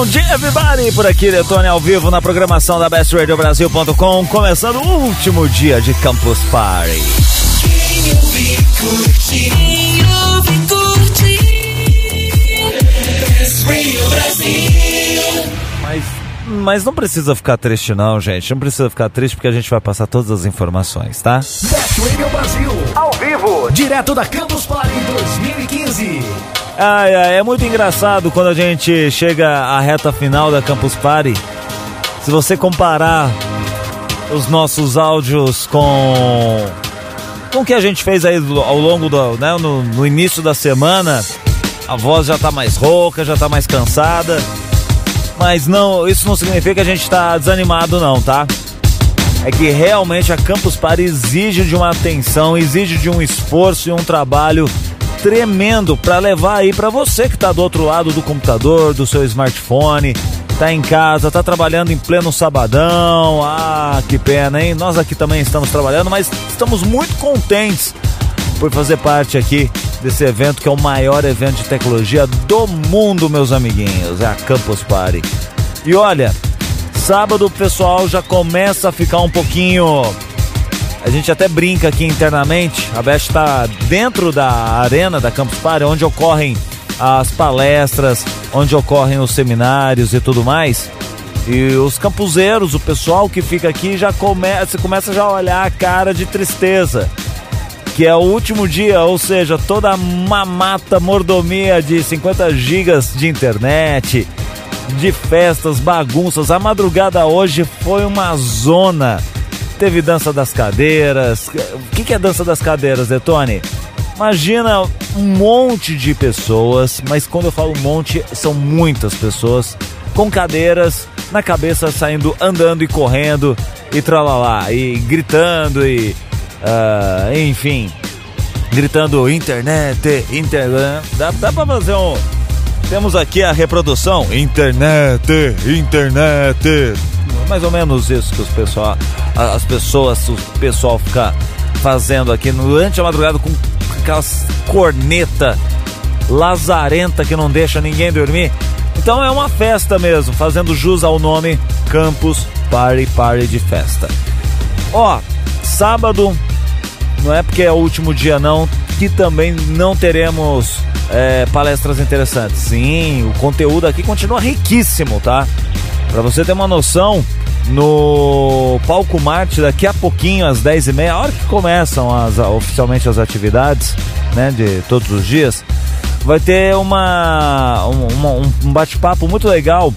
Bom dia, everybody! Por aqui, Detone ao vivo na programação da BestRadioBrasil.com, começando o último dia de Campus Party. Quem ouve, curte. Quem ouve, curte. Best Radio Brasil. Mas, mas não precisa ficar triste não, gente. Não precisa ficar triste porque a gente vai passar todas as informações, tá? Best Radio Brasil, ao vivo, direto da Campus Party 2015. Ai, ai, é muito engraçado quando a gente chega à reta final da Campus Party. Se você comparar os nossos áudios com com o que a gente fez aí ao longo do, né, no, no início da semana, a voz já tá mais rouca, já tá mais cansada. Mas não, isso não significa que a gente tá desanimado não, tá? É que realmente a Campus Party exige de uma atenção, exige de um esforço e um trabalho tremendo para levar aí para você que está do outro lado do computador, do seu smartphone, tá em casa, tá trabalhando em pleno sabadão. Ah, que pena, hein? Nós aqui também estamos trabalhando, mas estamos muito contentes por fazer parte aqui desse evento que é o maior evento de tecnologia do mundo, meus amiguinhos. É a Campus Party. E olha, sábado o pessoal já começa a ficar um pouquinho a gente até brinca aqui internamente. A Best está dentro da arena da Campus Party, onde ocorrem as palestras, onde ocorrem os seminários e tudo mais. E os campuseiros, o pessoal que fica aqui já começa, começa já a olhar a cara de tristeza. Que é o último dia, ou seja, toda a mamata mordomia de 50 gigas de internet, de festas, bagunças. A madrugada hoje foi uma zona Teve dança das cadeiras. O que, é dança das cadeiras, Detone? Imagina um monte de pessoas, mas quando eu falo um monte, são muitas pessoas com cadeiras na cabeça saindo andando e correndo e tralalá, e gritando e. Uh, enfim, gritando internet, internet. Dá, dá pra fazer um. Temos aqui a reprodução: internet, internet mais ou menos isso que os pessoal, as pessoas, o pessoal fica fazendo aqui durante a madrugada com aquelas corneta lazarenta que não deixa ninguém dormir. Então é uma festa mesmo, fazendo jus ao nome Campus Party Party de festa. Ó, sábado não é porque é o último dia não, que também não teremos é, palestras interessantes. Sim, o conteúdo aqui continua riquíssimo, tá? Para você ter uma noção, no Palco Marte daqui a pouquinho, às 10h30, a hora que começam as, oficialmente as atividades, né, de todos os dias, vai ter uma, um, um bate-papo muito legal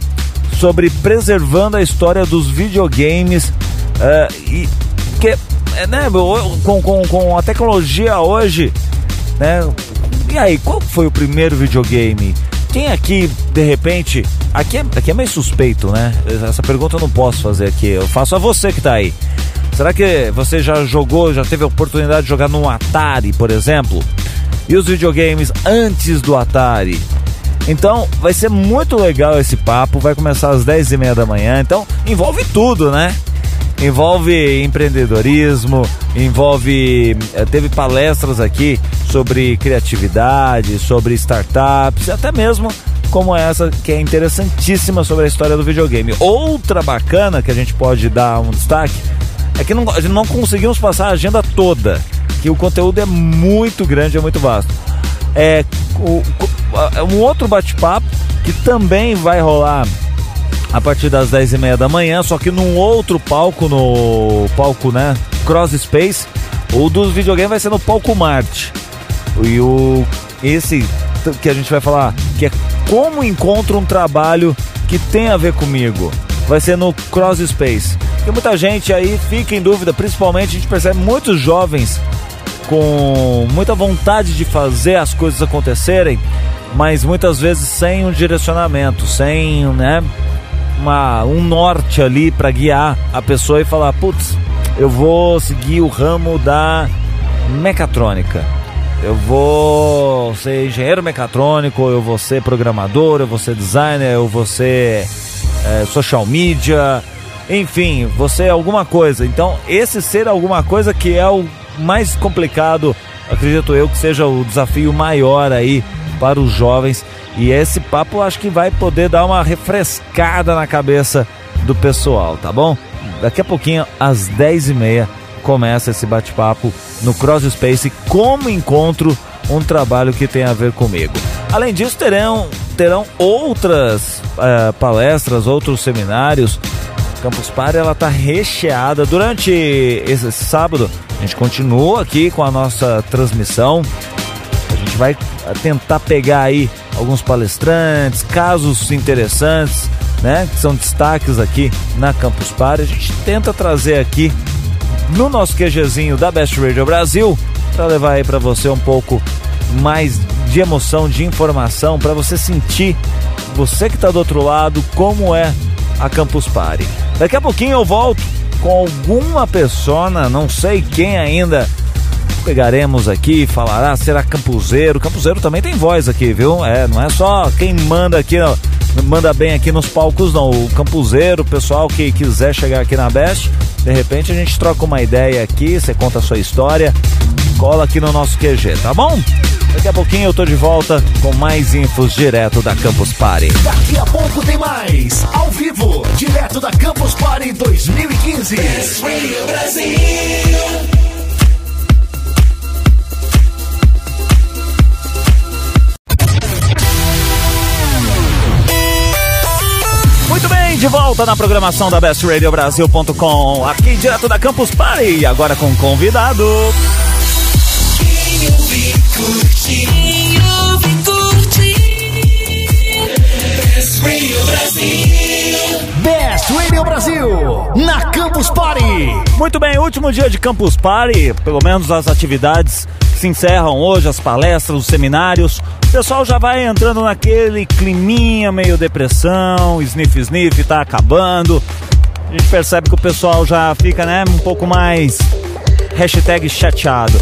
sobre preservando a história dos videogames uh, e que é, né, com, com, com a tecnologia hoje, né? E aí, qual foi o primeiro videogame? Quem aqui, de repente, aqui é, aqui é meio suspeito, né? Essa pergunta eu não posso fazer aqui. Eu faço a você que tá aí. Será que você já jogou, já teve a oportunidade de jogar no Atari, por exemplo? E os videogames antes do Atari? Então vai ser muito legal esse papo. Vai começar às 10 e meia da manhã. Então envolve tudo, né? Envolve empreendedorismo, envolve. Eh, teve palestras aqui sobre criatividade, sobre startups, até mesmo como essa que é interessantíssima sobre a história do videogame. Outra bacana que a gente pode dar um destaque é que não, não conseguimos passar a agenda toda, que o conteúdo é muito grande, é muito vasto. É o, um outro bate-papo que também vai rolar a partir das 10 e meia da manhã, só que num outro palco, no palco, né, Cross Space, o dos videogames vai ser no palco Marte. E o esse que a gente vai falar, que é como encontro um trabalho que tem a ver comigo. Vai ser no Cross Space. Porque muita gente aí fica em dúvida, principalmente a gente percebe muitos jovens com muita vontade de fazer as coisas acontecerem, mas muitas vezes sem um direcionamento, sem, né, uma, um norte ali para guiar a pessoa e falar: putz, eu vou seguir o ramo da mecatrônica. Eu vou ser engenheiro mecatrônico, eu vou ser programador, eu vou ser designer, eu vou ser é, social media, enfim, você é alguma coisa. Então, esse ser alguma coisa que é o mais complicado, acredito eu, que seja o desafio maior aí para os jovens E esse papo acho que vai poder dar uma refrescada na cabeça do pessoal, tá bom? Daqui a pouquinho, às 10h30, começa esse bate-papo no Cross Space como encontro um trabalho que tem a ver comigo. Além disso, terão, terão outras uh, palestras, outros seminários. Campus Party ela está recheada. Durante esse sábado, a gente continua aqui com a nossa transmissão. A gente vai tentar pegar aí alguns palestrantes, casos interessantes, né? Que são destaques aqui na Campus Party. A gente tenta trazer aqui no nosso QGzinho da Best Radio Brasil para levar aí para você um pouco mais de emoção, de informação, para você sentir, você que está do outro lado, como é a Campus Party. Daqui a pouquinho eu volto com alguma persona, não sei quem ainda pegaremos aqui, falará, será campuseiro. Campuseiro também tem voz aqui, viu? É, não é só quem manda aqui, manda bem aqui nos palcos, não. O campuseiro, o pessoal que quiser chegar aqui na Best, de repente a gente troca uma ideia aqui, você conta a sua história, cola aqui no nosso QG, tá bom? Daqui a pouquinho eu tô de volta com mais infos direto da Campus Party. Daqui a pouco tem mais, ao vivo, direto da Campus Party 2015. Brasil. De volta na programação da bestradiobrasil.com, aqui direto da Campus Party, agora com convidado. Best Radio Brasil, na Campus Party. Muito bem, último dia de Campus Party, pelo menos as atividades se encerram hoje, as palestras, os seminários. O pessoal já vai entrando naquele climinha meio depressão, sniff sniff tá acabando. A gente percebe que o pessoal já fica, né, um pouco mais hashtag chateado.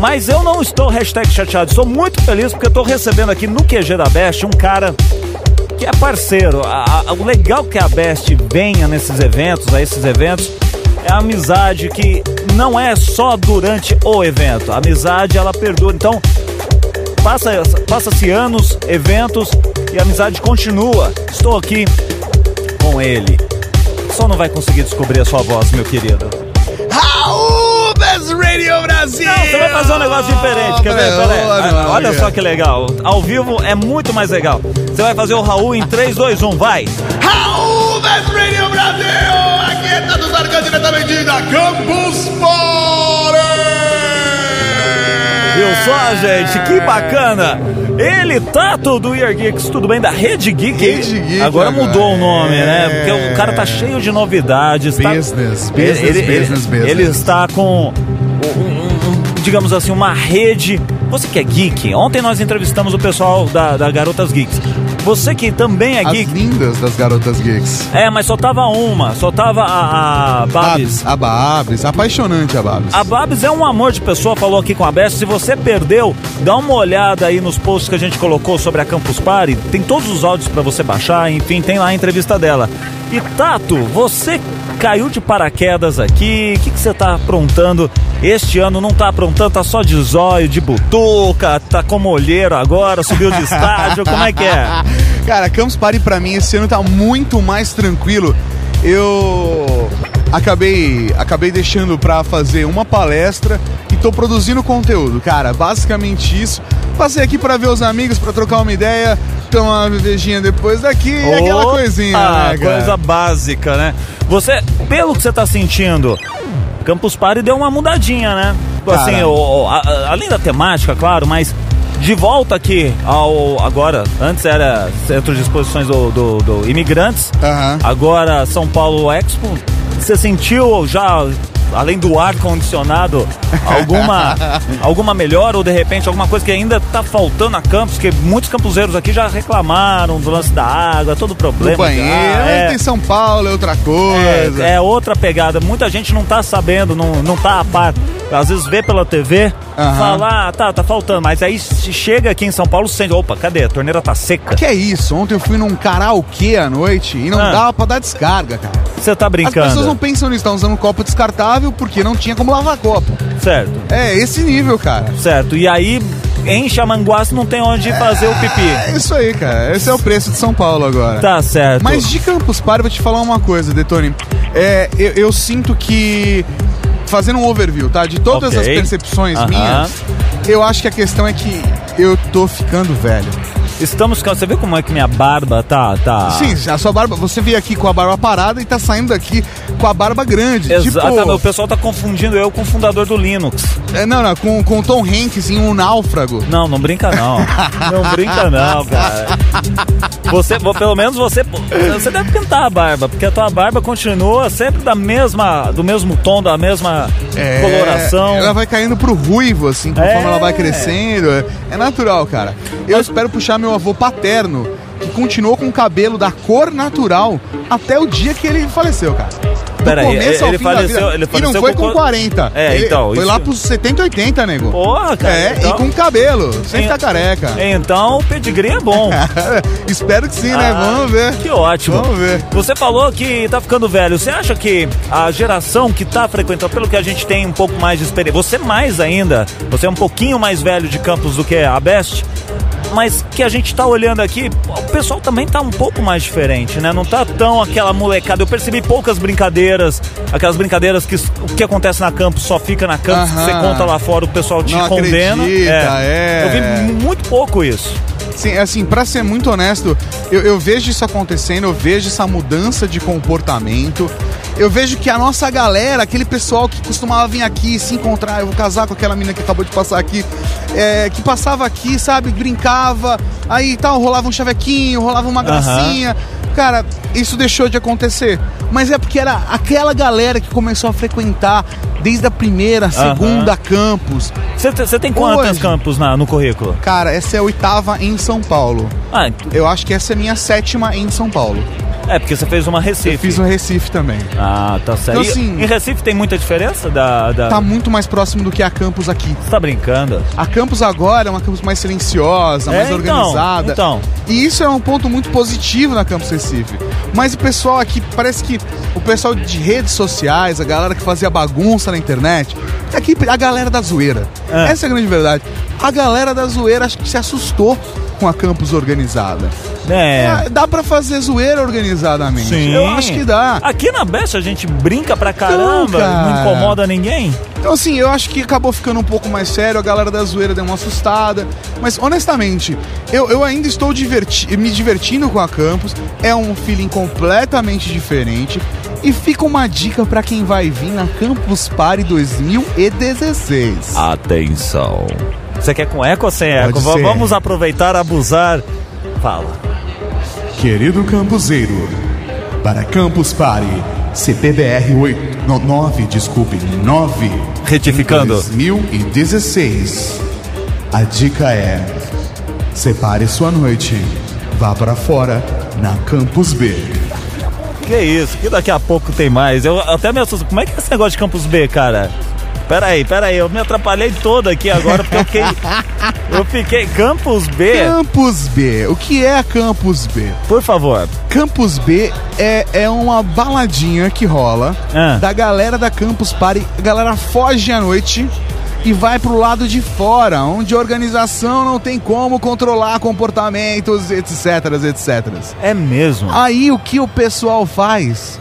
Mas eu não estou hashtag chateado, estou muito feliz porque estou recebendo aqui no QG da Best um cara que é parceiro. A, a, o legal que a Best venha nesses eventos, a esses eventos, é a amizade que não é só durante o evento. A amizade ela perdura. Então, passa-se passa anos, eventos e a amizade continua. Estou aqui com ele. Só não vai conseguir descobrir a sua voz, meu querido. Raul Best Radio Brasil! Não, você vai fazer um negócio diferente, quer ver? Olha, olha só que legal. Ao vivo é muito mais legal. Você vai fazer o Raul em 3, 2, 1, vai! Raul Best Radio Brasil! Campus Party! Viu só, gente? Que bacana! Ele, Tato do Year Geeks, tudo bem? Da Rede Geek. Rede Geek agora, agora mudou o nome, né? é... né? Porque o cara tá cheio de novidades. Tá? Business, tá... business, ele, business, ele, business. Ele está com, digamos assim, uma rede. Você que é geek, ontem nós entrevistamos o pessoal da, da Garotas Geeks. Você que também é As geek. lindas das garotas geeks. É, mas só tava uma, só tava a, a Babs. A, a Babs, apaixonante a Babs. A Babs é um amor de pessoa, falou aqui com a Best. Se você perdeu, dá uma olhada aí nos posts que a gente colocou sobre a Campus Party. Tem todos os áudios para você baixar, enfim, tem lá a entrevista dela. E Tato, você caiu de paraquedas aqui, o que, que você tá aprontando este ano? Não tá aprontando, tá só de zóio, de butuca, tá como olheiro agora, subiu de estádio, como é que é? Cara, Campus Party pra mim esse ano tá muito mais tranquilo. Eu acabei, acabei deixando pra fazer uma palestra e tô produzindo conteúdo, cara. Basicamente isso. Passei aqui para ver os amigos, para trocar uma ideia, tomar uma bebejinha depois daqui, oh, aquela coisinha, né, cara? Coisa básica, né? Você, pelo que você tá sentindo, Campus Party deu uma mudadinha, né? Assim, o, a, além da temática, claro, mas de volta aqui ao. Agora, antes era Centro de Exposições do, do, do Imigrantes, uhum. agora São Paulo Expo. Você sentiu já além do ar condicionado, alguma, alguma melhora ou de repente alguma coisa que ainda está faltando na campus, que muitos campuseiros aqui já reclamaram do lance da água, todo o problema. Do banheiro, é, tem São Paulo, é outra coisa. É, é, outra pegada. Muita gente não está sabendo, não, não tá a par. Às vezes vê pela TV, uhum. fala, ah, tá, tá faltando. Mas aí chega aqui em São Paulo, sente, opa, cadê? A torneira tá seca. Que é isso? Ontem eu fui num karaokê à noite e não ah. dava pra dar descarga, cara. Você tá brincando? As pessoas não pensam nisso, estão usando um copo descartável porque não tinha como lavar copo. Certo. É, esse nível, cara. Certo. E aí em Chamanguaço não tem onde fazer o pipi. É isso aí, cara. Esse é o preço de São Paulo agora. Tá certo. Mas de Campus Party, vou te falar uma coisa, Detone. É, eu, eu sinto que. Fazendo um overview, tá? De todas Ok. as percepções Aham. minhas, eu acho que a questão é que eu tô ficando velho. Estamos. Você vê como é que minha barba tá. tá... Sim, a sua barba. Você veio aqui com a barba parada e tá saindo daqui com a barba grande. Exatamente. Tipo, O pessoal tá confundindo eu com o fundador do Linux. é, não, não, com, com o Tom Hanks em um náufrago. Não, não brinca não. não brinca não, cara. Você, vo- pelo menos você, você deve pintar a barba, porque a tua barba continua sempre da mesma, do mesmo tom, da mesma coloração. É, Ela vai caindo pro ruivo, assim, conforme É. ela vai crescendo. É, é natural, cara. Eu espero puxar meu avô paterno, que continuou com o cabelo da cor natural até o dia que ele faleceu, cara. Do Pera aí, começo ao ele da faleceu- ele E faleceu não foi com com quanto- 40. É, Ele então, Foi isso- lá pros 70, 80, nego. Porra, cara. É, então, e com cabelo, sem Em- ficar careca. então o pedigree é bom. Espero que sim, né? Ah, Vamos ver. Que ótimo. Vamos ver. Você falou que tá ficando velho. Você acha que a geração que tá frequentando, pelo que a gente tem um pouco mais de experiência, você mais ainda, você é um pouquinho mais velho de campus do que a Best, mas que a gente tá olhando aqui, o pessoal também tá um pouco mais diferente, né? Não tá tão aquela molecada. Eu percebi poucas brincadeiras, aquelas brincadeiras que o que acontece na campus só fica na campus, que você Aham. conta lá fora, o pessoal te Não condena. acredita, é. Eu vi muito pouco isso. Sim, assim, pra ser muito honesto, eu, eu vejo isso acontecendo, eu vejo essa mudança de comportamento. Eu vejo que a nossa galera, aquele pessoal que costumava vir aqui se encontrar, eu vou casar com aquela menina que acabou de passar aqui, é, que passava aqui, sabe, brincava, aí tal, rolava um chavequinho, rolava uma gracinha. Cara, isso deixou de acontecer. Mas é porque era aquela galera que começou a frequentar desde a primeira, segunda campus. Você te- você tem quantas Hoje. campos na- no currículo? Cara, essa é a oitava em São Paulo. Ah, Eu acho que essa é a minha sétima em São Paulo. É, porque você fez uma Recife. Eu fiz o Recife também. Ah, tá certo. Então, E- assim- em Recife tem muita diferença da. da... Tá muito mais próximo do que a campus aqui. Você tá brincando? A campus agora é uma campus mais silenciosa, É, mais então, organizada. então. E isso é um ponto muito positivo na campus Recife. Mas o pessoal aqui, parece que o pessoal de redes sociais, a galera que fazia bagunça na internet, aqui a galera da zoeira. É. Essa é a grande verdade. A galera da zoeira acho que se assustou com a campus organizada. É. É, dá pra fazer zoeira organizadamente. Sim. Eu acho que dá. Aqui na Best a gente brinca pra caramba, cara. não incomoda ninguém. Então, assim, eu acho que acabou ficando um pouco mais sério, a galera da zoeira deu uma assustada. Mas, honestamente, eu, eu ainda estou diverti me divertindo com a Campus. É um feeling completamente diferente. E fica uma dica pra quem vai vir na Campus Party 2016. Atenção. Você quer com eco ou sem eco? Pode ser. Vamos aproveitar, abusar. Fala. Querido campuseiro, para Campus Party, CPBR 8, no, 9, desculpe, 9, Retificando. 2016. A dica é: separe sua noite, vá para fora na Campus B. Que isso, que daqui a pouco tem mais. Eu até me assusto. Como é que é esse negócio de Campus B, cara? Pera aí, pera aí, eu me atrapalhei todo aqui agora porque eu fiquei. eu fiquei. Campus B, Campus B. O que é a Campus B? por favor. Campus B é, é uma baladinha que rola Ah. da galera da Campus Party. A galera foge à noite e vai pro lado de fora, onde a organização não tem como controlar comportamentos, etc, etc. É mesmo. Aí o que o pessoal faz?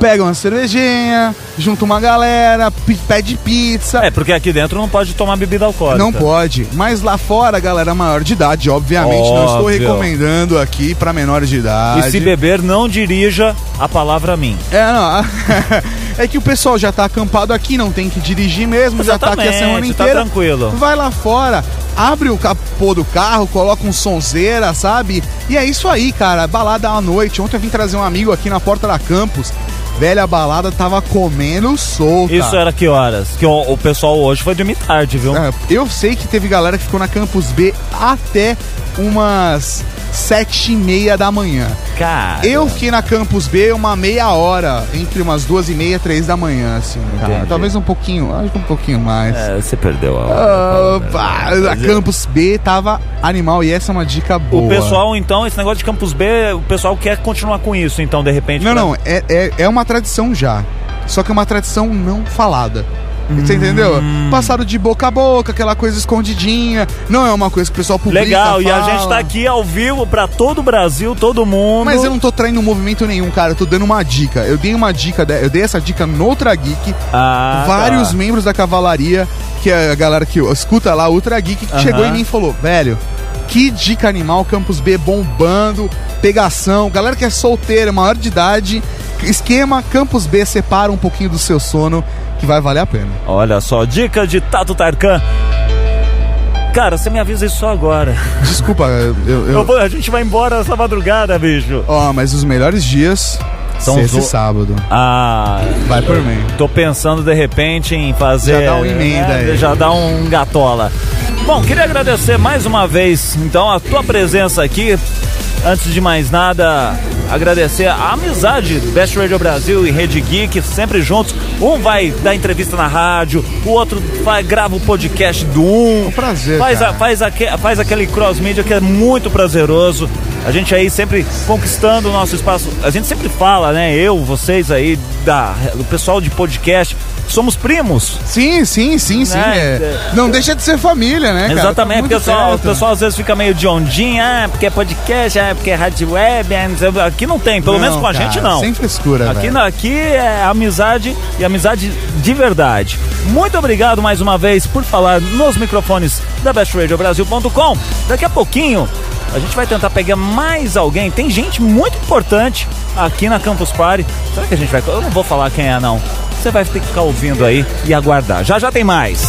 Pega uma cervejinha, junta uma galera, pede pizza. É, porque aqui dentro não pode tomar bebida alcoólica. Não pode, mas lá fora a galera maior de idade, obviamente, não estou Óbvio. recomendando aqui pra menores de idade. E se beber, não dirija a palavra a mim. É, não. é que o pessoal já tá acampado aqui, não tem que dirigir mesmo, já tá aqui a semana Exatamente, tá inteira. tranquilo. Vai lá fora, abre o capô do carro, coloca um sonzeira, sabe? E é isso aí, cara. Balada à noite. Ontem eu vim trazer um amigo aqui na porta da campus. Velha balada tava comendo solta. Isso era que horas? Que o, o pessoal hoje foi dormir tarde, viu? É, eu sei que teve galera que ficou na Campus B até umas sete e meia da manhã. Cara. Eu fiquei na Campus B uma meia hora, entre umas duas e meia, três da manhã, assim, cara. Talvez um pouquinho, acho que um pouquinho mais. É, você perdeu a hora. Opa, a Campus B tava animal e essa é uma dica boa. O pessoal, então, esse negócio de Campus B, o pessoal quer continuar com isso, então, de repente. Não, pra- não, é, é, é uma tradição já. Só que é uma tradição não falada. Você entendeu? Passaram de boca a boca, aquela coisa escondidinha. Não é uma coisa que o pessoal publica. Legal, e a fala. gente tá aqui ao vivo pra todo o Brasil, todo mundo. Mas eu não tô traindo movimento nenhum, cara. Eu tô dando uma dica. Eu dei uma dica, eu dei essa dica no Ultra Geek. Ah, vários tá. membros da cavalaria, que é a galera que escuta lá, Ultra Geek, que Aham. chegou em mim e falou: velho, que dica animal, Campus B bombando, pegação, galera que é solteira, maior de idade. Esquema, Campus B separa um pouquinho do seu sono, que vai valer a pena. Olha só, dica de Tato Tarkan. Cara, você me avisa isso só agora. Desculpa, eu. eu- a gente vai embora essa madrugada, bicho. Ó, mas os melhores dias São são os sábado. Ah, Vai por mim. tô pensando de repente em fazer. Já dá uma emenda aí. Já dá um gatola. Bom, queria agradecer mais uma vez, então, a tua presença aqui. Antes de mais nada, agradecer a amizade Best Radio Brasil e Rede Geek, sempre juntos. Um vai dar entrevista na rádio, o outro vai, grava o podcast do um. um prazer, Faz, a- faz, aque- faz aquele cross-media que é muito prazeroso. A gente aí sempre conquistando o nosso espaço. A gente sempre fala, né? Eu, vocês aí, da, do pessoal de podcast, somos primos. Sim, sim, sim, sim. Né? é. Não deixa de ser família, né, cara? Exatamente, porque pessoal, o pessoal às vezes fica meio de ondinha, ah, porque é podcast, ah, porque é rádio web. ah, Aqui não tem, pelo Não, menos com a cara, gente não. Sem frescura, Aqui, não- aqui é amizade e amizade de verdade. Muito obrigado mais uma vez por falar nos microfones da bestradiobrasil.com. Daqui a pouquinho a gente vai tentar pegar mais alguém. Tem gente muito importante aqui na Campus Party. Será que a gente vai. Eu não vou falar quem é, não. Você vai ter que ficar ouvindo aí e aguardar. Já já tem mais.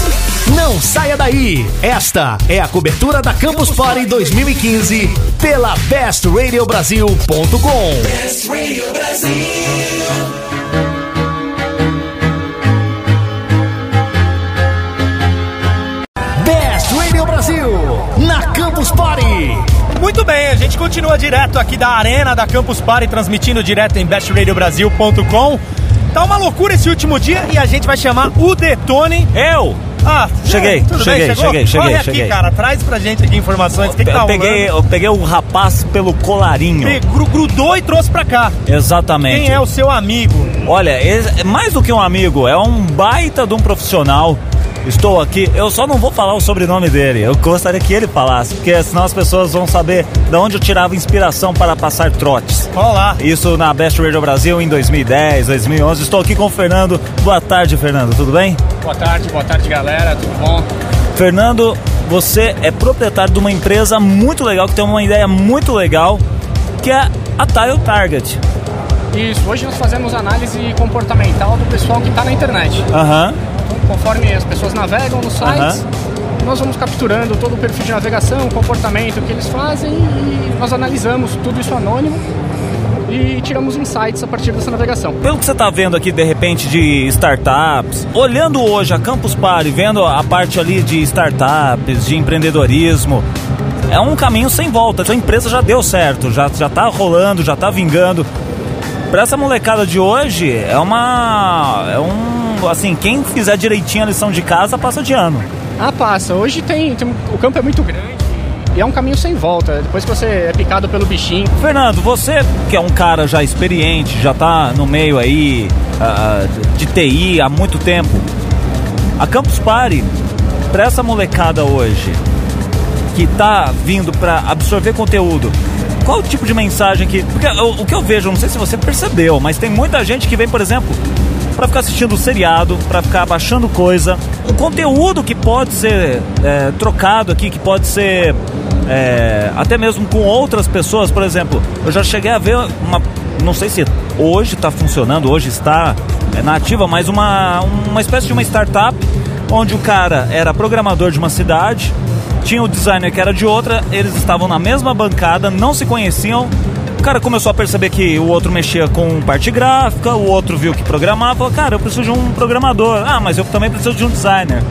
Não saia daí! Esta é a cobertura da Campus Party 2015 pela bestradiobrasil.com. Best Radio Brasil na Campus Party. Muito bem, a gente continua direto aqui da arena da Campus Party, transmitindo direto em bestradiobrasil.com. Tá uma loucura esse último dia e a gente vai chamar o Detone. Eu! Ah, Cheguei, tudo cheguei, bem, chegou? cheguei, cheguei, Corre aqui, cheguei. cara, traz pra gente aqui informações. O que, que tá eu, peguei, rolando? eu peguei o rapaz pelo colarinho. Pe- gru- Grudou e trouxe pra cá. Exatamente. Quem é o seu amigo? Olha, é mais do que um amigo, é um baita de um profissional. Estou aqui, eu só não vou falar o sobrenome dele. Eu gostaria que ele falasse, porque senão as pessoas vão saber de onde eu tirava inspiração para passar trotes. Olá. Isso na Best Radio Brasil em 2010, 2011. Estou aqui com o Fernando. Boa tarde, Fernando. Tudo bem? Boa tarde, boa tarde galera, tudo bom? Fernando, você é proprietário de uma empresa muito legal, que tem uma ideia muito legal, que é a Tile Target. Isso, hoje nós fazemos análise comportamental do pessoal que está na internet. Aham. Então, conforme as pessoas navegam nos sites, nós vamos capturando todo o perfil de navegação, o comportamento que eles fazem e nós analisamos tudo isso anônimo e tiramos insights a partir dessa navegação. Pelo que você está vendo aqui, de repente, de startups, olhando hoje a Campus Party, vendo a parte ali de startups, de empreendedorismo, é um caminho sem volta. Sua empresa já deu certo, já, já tá rolando, já tá vingando. Para essa molecada de hoje, é uma. É um. Assim, quem fizer direitinho a lição de casa passa de ano. Ah, passa. Hoje tem, tem- o campo é muito grande e é um caminho sem volta. Depois que você é picado pelo bichinho, Fernando, você que é um cara já experiente, já tá no meio aí ah, de TI há muito tempo, a Campus Party, pra essa molecada hoje, que tá vindo pra absorver conteúdo, qual o tipo de mensagem que. Porque o, o que eu vejo, não sei se você percebeu, mas tem muita gente que vem, por exemplo, pra ficar assistindo seriado, pra ficar baixando coisa. Um conteúdo que pode ser é, trocado aqui, que pode ser é, até mesmo com outras pessoas, por exemplo, eu já cheguei a ver uma. Não sei se hoje está funcionando, hoje está é, na ativa, mas uma, uma espécie de uma startup onde o cara era programador de uma cidade, tinha o designer que era de outra, eles estavam na mesma bancada, não se conheciam. O cara começou a perceber que o outro mexia com parte gráfica, o outro viu que programava, falou, cara, eu preciso de um programador. Ah, mas eu também preciso de um designer.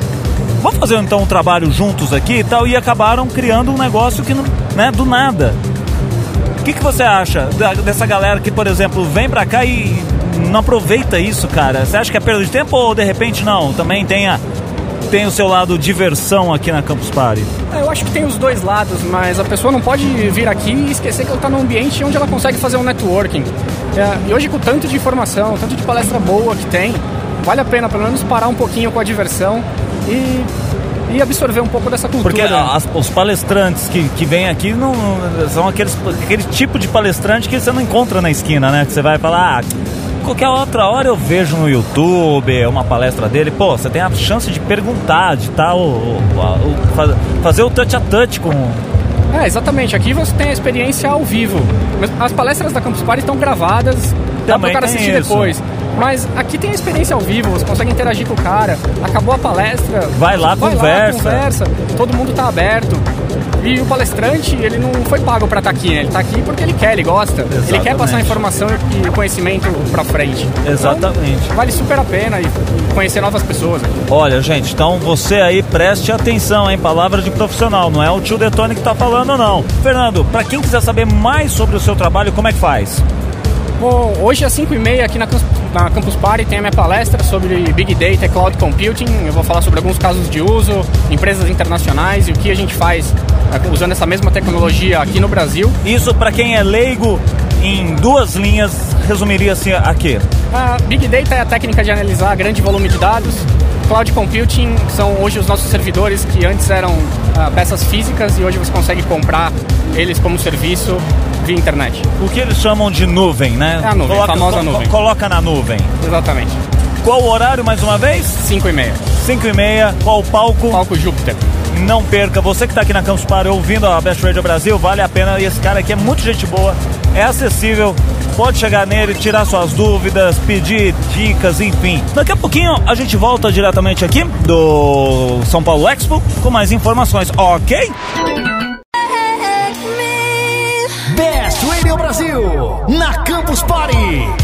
Vamos fazer então um trabalho juntos aqui e tal, e acabaram criando um negócio que não, né, do nada. O que, que você acha dessa galera que, por exemplo, vem pra cá e não aproveita isso, cara? Você acha que é perda de tempo ou de repente não? Também tem, a, tem o seu lado diversão aqui na Campus Party? É, Eu acho que tem os dois lados, mas a pessoa não pode vir aqui e esquecer que ela está num ambiente onde ela consegue fazer um networking. É, e hoje, com tanto de informação, tanto de palestra boa que tem, vale a pena pelo menos parar um pouquinho com a diversão e, e absorver um pouco dessa cultura. Porque as, os palestrantes que, que vêm aqui não, são aqueles, aquele tipo de palestrante que você não encontra na esquina, né? Que você vai falar, ah, qualquer outra hora eu vejo no YouTube uma palestra dele, pô, você tem a chance de perguntar, de tal, o, fazer o touch a touch com. É, exatamente. Aqui você tem a experiência ao vivo. As palestras da Campus Party estão gravadas, dá para o cara assistir isso. depois. Mas aqui tem a experiência ao vivo, você consegue interagir com o cara. Acabou a palestra. Vai lá, vai conversa. Lá, conversa. Todo mundo tá aberto. E o palestrante, ele não foi pago para estar tá aqui, né? Ele está aqui porque ele quer, ele gosta. Exatamente. Ele quer passar informação e conhecimento para frente. Exatamente. Então, vale super a pena e conhecer novas pessoas. Olha, gente, então você aí preste atenção, hein? Palavra de profissional, não é o tio Detone que está falando, não. Fernando, para quem quiser saber mais sobre o seu trabalho, como é que faz? Bom, hoje às 5h30 aqui na, na Campus Party tem a minha palestra sobre Big Data e Cloud Computing. Eu vou falar sobre alguns casos de uso, empresas internacionais e o que a gente faz usando essa mesma tecnologia aqui no Brasil. Isso para quem é leigo em duas linhas resumiria-se a quê? A Big Data é a técnica de analisar grande volume de dados. Cloud Computing são hoje os nossos servidores que antes eram uh, peças físicas e hoje você consegue comprar eles como serviço via internet. O que eles chamam de nuvem, né? É a nuvem, coloca, a famosa nuvem. Coloca na nuvem. Exatamente. Qual o horário, mais uma vez? 5 e meia. 5 e meia. Qual o palco? Palco Júpiter. Não perca. Você que está aqui na Campus Party ouvindo a Best Radio Brasil, vale a pena. E esse cara aqui é muito gente boa, é acessível. Pode chegar nele, tirar suas dúvidas, pedir dicas, enfim. Daqui a pouquinho a gente volta diretamente aqui do São Paulo Expo com mais informações, ok? Radio Brasil, na Campus Party.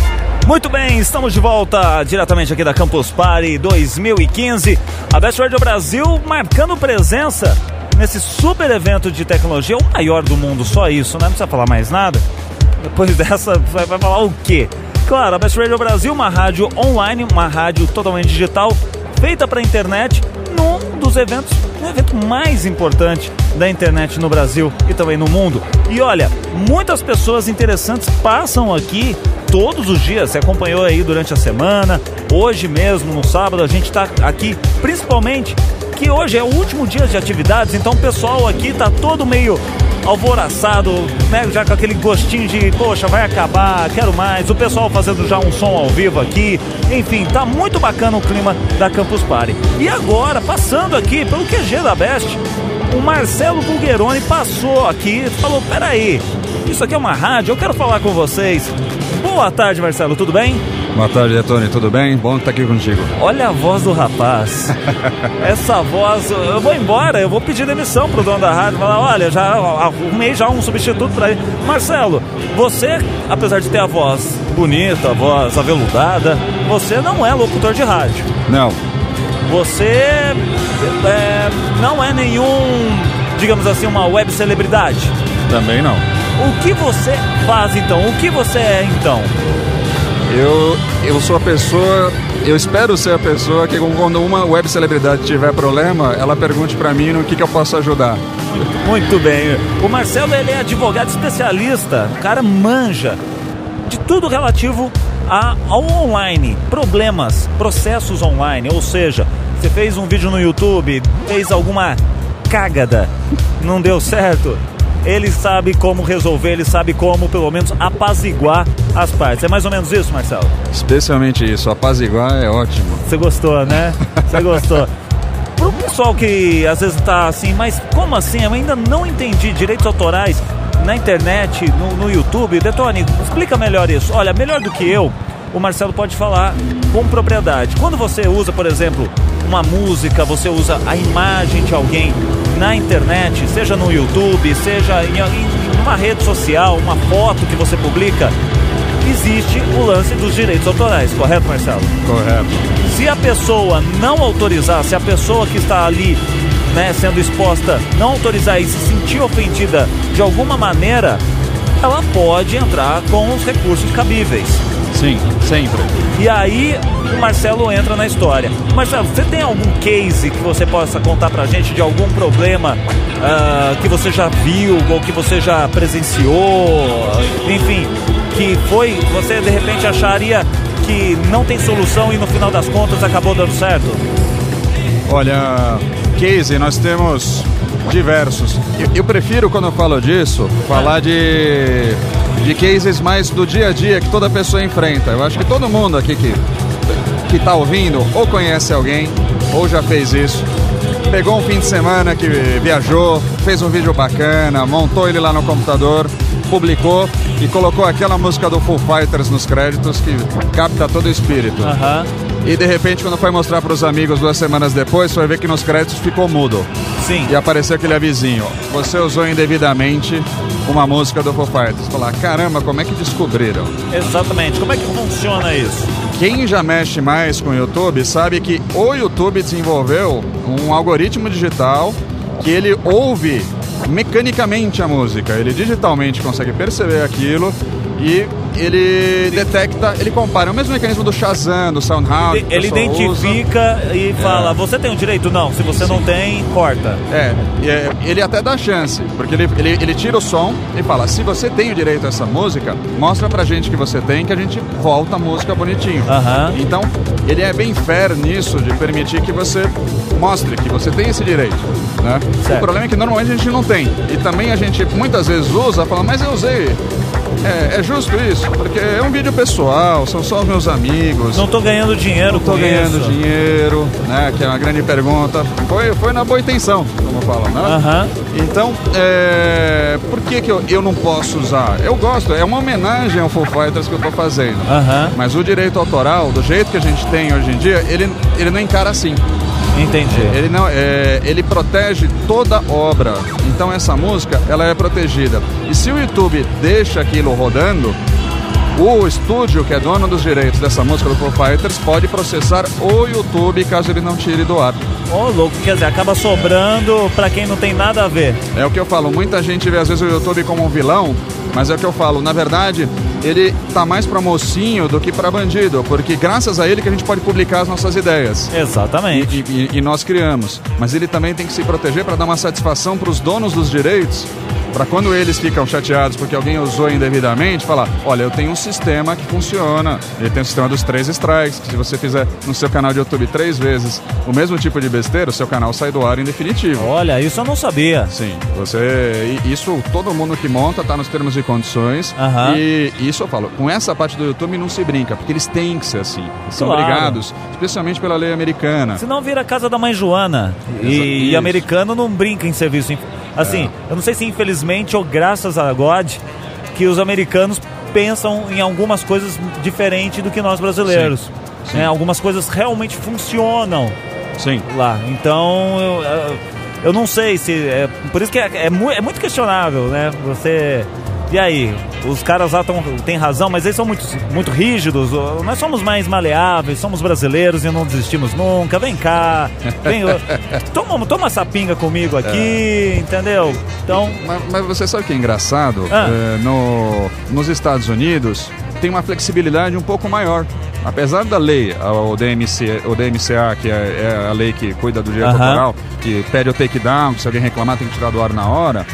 Muito bem, estamos de volta diretamente aqui da Campus Party 2015. A Best Radio Brasil marcando presença nesse super evento de tecnologia, o maior do mundo, só isso, né? Não precisa falar mais nada. Depois dessa, vai falar o quê? Claro, a Best Radio Brasil, uma rádio online, uma rádio totalmente digital, feita para a internet, num dos eventos, o evento mais importante da internet no Brasil e também no mundo. E olha, muitas pessoas interessantes passam aqui todos os dias. Você acompanhou aí durante a semana, hoje mesmo, no sábado, a gente está aqui principalmente que hoje é o último dia de atividades, então o pessoal aqui tá todo meio alvoraçado, né? Já com aquele gostinho de, poxa, vai acabar, quero mais. O pessoal fazendo já um som ao vivo aqui. Enfim, tá muito bacana o clima da Campus Party. E agora, passando aqui pelo QG da Best, o Marcelo Bulgheroni passou aqui e falou: peraí, isso aqui é uma rádio, eu quero falar com vocês. Boa tarde, Marcelo, tudo bem? Boa tarde, Tony, tudo bem? Bom estar aqui contigo. Olha a voz do rapaz. Essa voz, eu vou embora, eu vou pedir demissão pro dono da rádio. Falar, olha, já arrumei já um substituto para ele. Marcelo, você, apesar de ter a voz bonita, a voz aveludada, você não é locutor de rádio. Não. Você é, não é nenhum, digamos assim, uma web celebridade. Também não. O que você faz então? O que você é então? Eu, eu sou a pessoa, eu espero ser a pessoa que quando uma web celebridade tiver problema, ela pergunte para mim no que, que eu posso ajudar. Muito bem. O Marcelo ele é advogado especialista, o cara manja de tudo relativo a, ao online, problemas, processos online, ou seja, você fez um vídeo no YouTube, fez alguma cagada, não deu certo, ele sabe como resolver, ele sabe como, pelo menos, apaziguar as partes. É mais ou menos isso, Marcelo? Especialmente isso, apaziguar é ótimo. Você gostou, né? Você gostou. Para o pessoal que às vezes está assim, mas como assim? Eu ainda não entendi direitos autorais na internet, no, no YouTube. Detone, explica melhor isso. Olha, melhor do que eu, o Marcelo pode falar com propriedade. Quando você usa, por exemplo, uma música, você usa a imagem de alguém na internet, seja no YouTube, seja em, em uma rede social, uma foto que você publica, existe o lance dos direitos autorais, correto, Marcelo? Correto. Se a pessoa não autorizar, se a pessoa que está ali né, sendo exposta não autorizar e se sentir ofendida de alguma maneira, ela pode entrar com os recursos cabíveis. Sim, sempre. E aí o Marcelo entra na história. Marcelo, você tem algum case que você possa contar pra gente de algum problema uh, que você já viu ou que você já presenciou? Enfim, que foi, você de repente acharia que não tem solução e no final das contas acabou dando certo? Olha, case, nós temos diversos. Eu, eu prefiro, quando eu falo disso, falar de, de cases mais do dia a dia que toda pessoa enfrenta. Eu acho que todo mundo aqui que, que tá ouvindo ou conhece alguém ou já fez isso. Pegou um fim de semana que viajou, fez um vídeo bacana, montou ele lá no computador, publicou e colocou aquela música do Full Fighters nos créditos que capta todo o espírito. E de repente, quando foi mostrar para os amigos duas semanas depois, foi ver que nos créditos ficou mudo. Sim. E apareceu aquele avisinho: você usou indevidamente uma música do Foo Fighters. Falar, caramba, como é que descobriram? Exatamente. Como é que funciona isso? Quem já mexe mais com o YouTube sabe que o YouTube desenvolveu um algoritmo digital que ele ouve mecanicamente a música. Ele digitalmente consegue perceber aquilo e ele detecta, ele compara. É o mesmo mecanismo do Shazam, do SoundHound. o Ele pessoal usa. identifica e fala: Você tem o direito? Não. Se você não tem, corta. É, é, ele até dá chance, porque ele, ele, ele tira o som e fala: se você tem o direito a essa música, mostra pra gente que você tem, que a gente volta a música bonitinho. Então, ele é bem fair nisso de permitir que você mostre que você tem esse direito. Né? Certo. O problema é que normalmente a gente não tem. E também a gente muitas vezes usa, fala, mas eu usei. É, é justo isso, porque é um vídeo pessoal, são só os meus amigos. Não tô ganhando dinheiro Tô com ganhando isso. dinheiro, né? Que é uma grande pergunta. Foi, foi na boa intenção, como falam, né? Aham. Então, é, por que, que eu, eu não posso usar? Eu gosto, é uma homenagem ao Foo Fighters que eu tô fazendo. Aham. Mas o direito autoral, do jeito que a gente tem hoje em dia, ele, ele não encara assim. Entendi. Ele não, é, ele protege toda obra. Então essa música, ela é protegida. E se o YouTube deixa aquilo rodando, o estúdio que é dono dos direitos dessa música do Foo Fighters pode processar o YouTube caso ele não tire do ar. Ô, louco, quer dizer, acaba sobrando pra quem não tem nada a ver. É o que eu falo, muita gente vê às vezes o YouTube como um vilão, mas é o que eu falo, na verdade, ele tá mais pra mocinho do que pra bandido, porque graças a ele que a gente pode publicar as nossas ideias. Exatamente. E, e- e nós criamos. Mas ele também tem que se proteger para dar uma satisfação para os donos dos direitos, para quando eles ficam chateados porque alguém usou indevidamente, falar: olha, eu tenho um sistema que funciona. Ele tem o sistema dos três strikes, que se você fizer no seu canal de YouTube três vezes o mesmo tipo de besteira, o seu canal sai do ar em definitivo. Olha, isso eu não sabia. Sim, você. Isso todo mundo que monta tá nos termos e condições. Aham. E isso eu falo, com essa parte do YouTube não se brinca, porque eles têm que ser assim. Eles São Claro. obrigados, especialmente pela lei americana. Senão vira a casa da mãe Joana. E, e americano não brinca em serviço. Assim, eu não sei se infelizmente ou graças a God que os americanos pensam em algumas coisas diferentes do que nós brasileiros. Sim. Sim. né? Algumas coisas realmente funcionam Sim. lá. Então eu, eu- eu não sei se. É, por isso que é, é é muito questionável, né? Você. E aí? Os caras lá tão, têm razão, mas eles são muito, muito rígidos. Nós somos mais maleáveis, somos brasileiros e não desistimos nunca. Vem cá, vem, toma, toma essa pinga comigo aqui, entendeu? Então, Mas, mas você sabe o que é engraçado? Ah. É, no, nos Estados Unidos tem uma flexibilidade um pouco maior. Apesar da lei, o, DMC, o DMCA, que é, é a lei que cuida do direito Aham. autoral, que pede o takedown, que se alguém reclamar tem que tirar do ar na hora,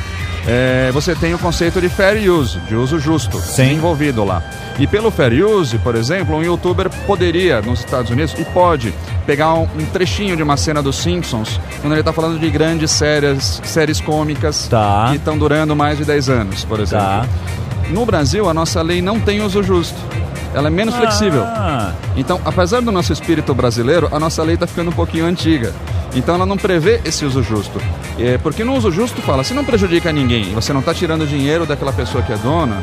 é, você tem o conceito de fair use, de uso justo, Sim. envolvido lá. E pelo fair use, por exemplo, um youtuber poderia, nos Estados Unidos, e pode, pegar um, um trechinho de uma cena dos Simpsons, quando ele está falando de grandes séries, séries cômicas Tá. que estão durando mais de 10 anos, por exemplo. Tá. No Brasil, a nossa lei não tem uso justo. Ela é menos flexível. Ah, Então, apesar do nosso espírito brasileiro, a nossa lei está ficando um pouquinho antiga. Então, ela não prevê esse uso justo. É, porque no uso justo fala, se não prejudica ninguém, você não está tirando dinheiro daquela pessoa que é dona,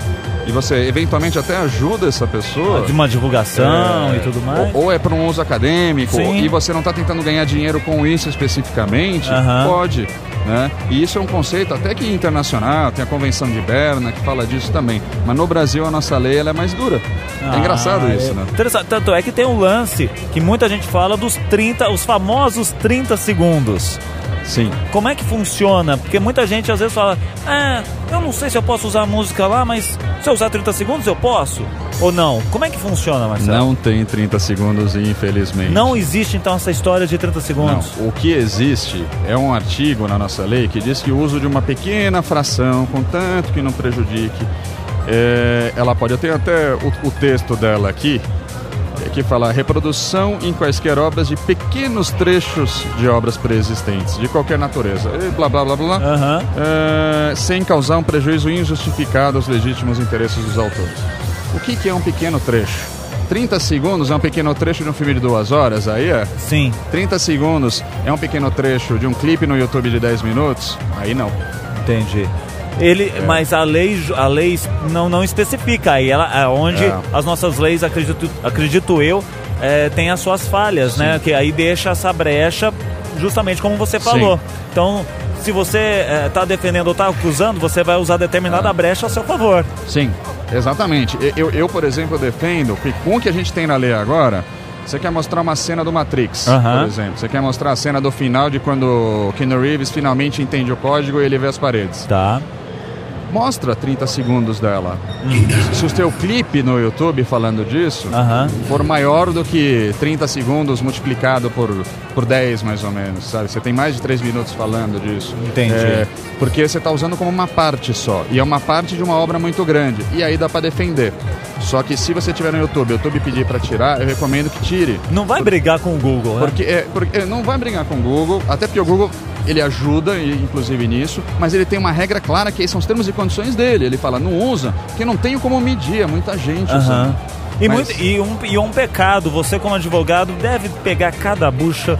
e você eventualmente até ajuda essa pessoa. de uma divulgação É, e tudo mais. Ou, ou é para um uso acadêmico, e você não está tentando ganhar dinheiro com isso especificamente, Aham. pode. Né? E isso é um conceito até que internacional, tem a Convenção de Berna que fala disso também. Mas no Brasil a nossa lei ela é mais dura. é engraçado Ah, isso, é. né? Interessante. Tanto é que tem um lance que muita gente fala dos 30, os famosos 30 segundos. Sim. Como é que funciona? Porque muita gente às vezes fala: É, eu não sei se eu posso usar a música lá, mas se eu usar 30 segundos eu posso? Ou não? Como é que funciona, Marcelo? Não tem 30 segundos, infelizmente. Não existe então essa história de 30 Não, segundos. o que existe é um artigo na nossa lei que diz que o uso de uma pequena fração, contanto que não prejudique, é, ela pode. Eu tenho até o, o texto dela aqui. Que fala reprodução em quaisquer obras de pequenos trechos de obras preexistentes, de qualquer natureza. E blá blá blá blá. Aham. É, sem causar um prejuízo injustificado aos legítimos interesses dos autores. O que, que é um pequeno trecho? 30 segundos é um pequeno trecho de um filme de duas horas, aí é? Sim, 30 segundos é um pequeno trecho de um clipe no YouTube de 10 minutos? Aí não. entendi. Ele, É. mas a lei, a lei não, não especifica aí, ela, é onde É. as nossas leis, acredito, acredito eu, é, tem as suas falhas, né? Que aí deixa essa brecha, justamente como você falou. Então, se você está defendendo ou está acusando, você vai usar determinada É. brecha a seu favor. Sim, exatamente. Eu, eu, por exemplo, defendo que com o que a gente tem na lei agora, você quer mostrar uma cena do Matrix, por exemplo. Você quer mostrar a cena do final de quando o Keanu Reeves finalmente entende o código e ele vê as paredes. Tá. Mostra 30 segundos dela. Se o seu clipe no YouTube falando disso Aham. for maior do que 30 segundos multiplicado por, por 10, mais ou menos, sabe? Você tem mais de 3 minutos falando disso. Entendi. É, porque você está usando como uma parte só. E é uma parte de uma obra muito grande. E aí dá para defender. Só que se você tiver no YouTube, o YouTube pedir para tirar, eu recomendo que tire. Não vai brigar com o Google, né? Porque, é, porque não vai brigar com o Google, até porque o Google ele ajuda, inclusive nisso, mas ele tem uma regra clara que são os termos e condições dele. Ele fala, não usa, porque não tenho como medir, é muita gente usando. E, Mas- muito- e um, e um pecado, você como advogado deve pegar cada bucha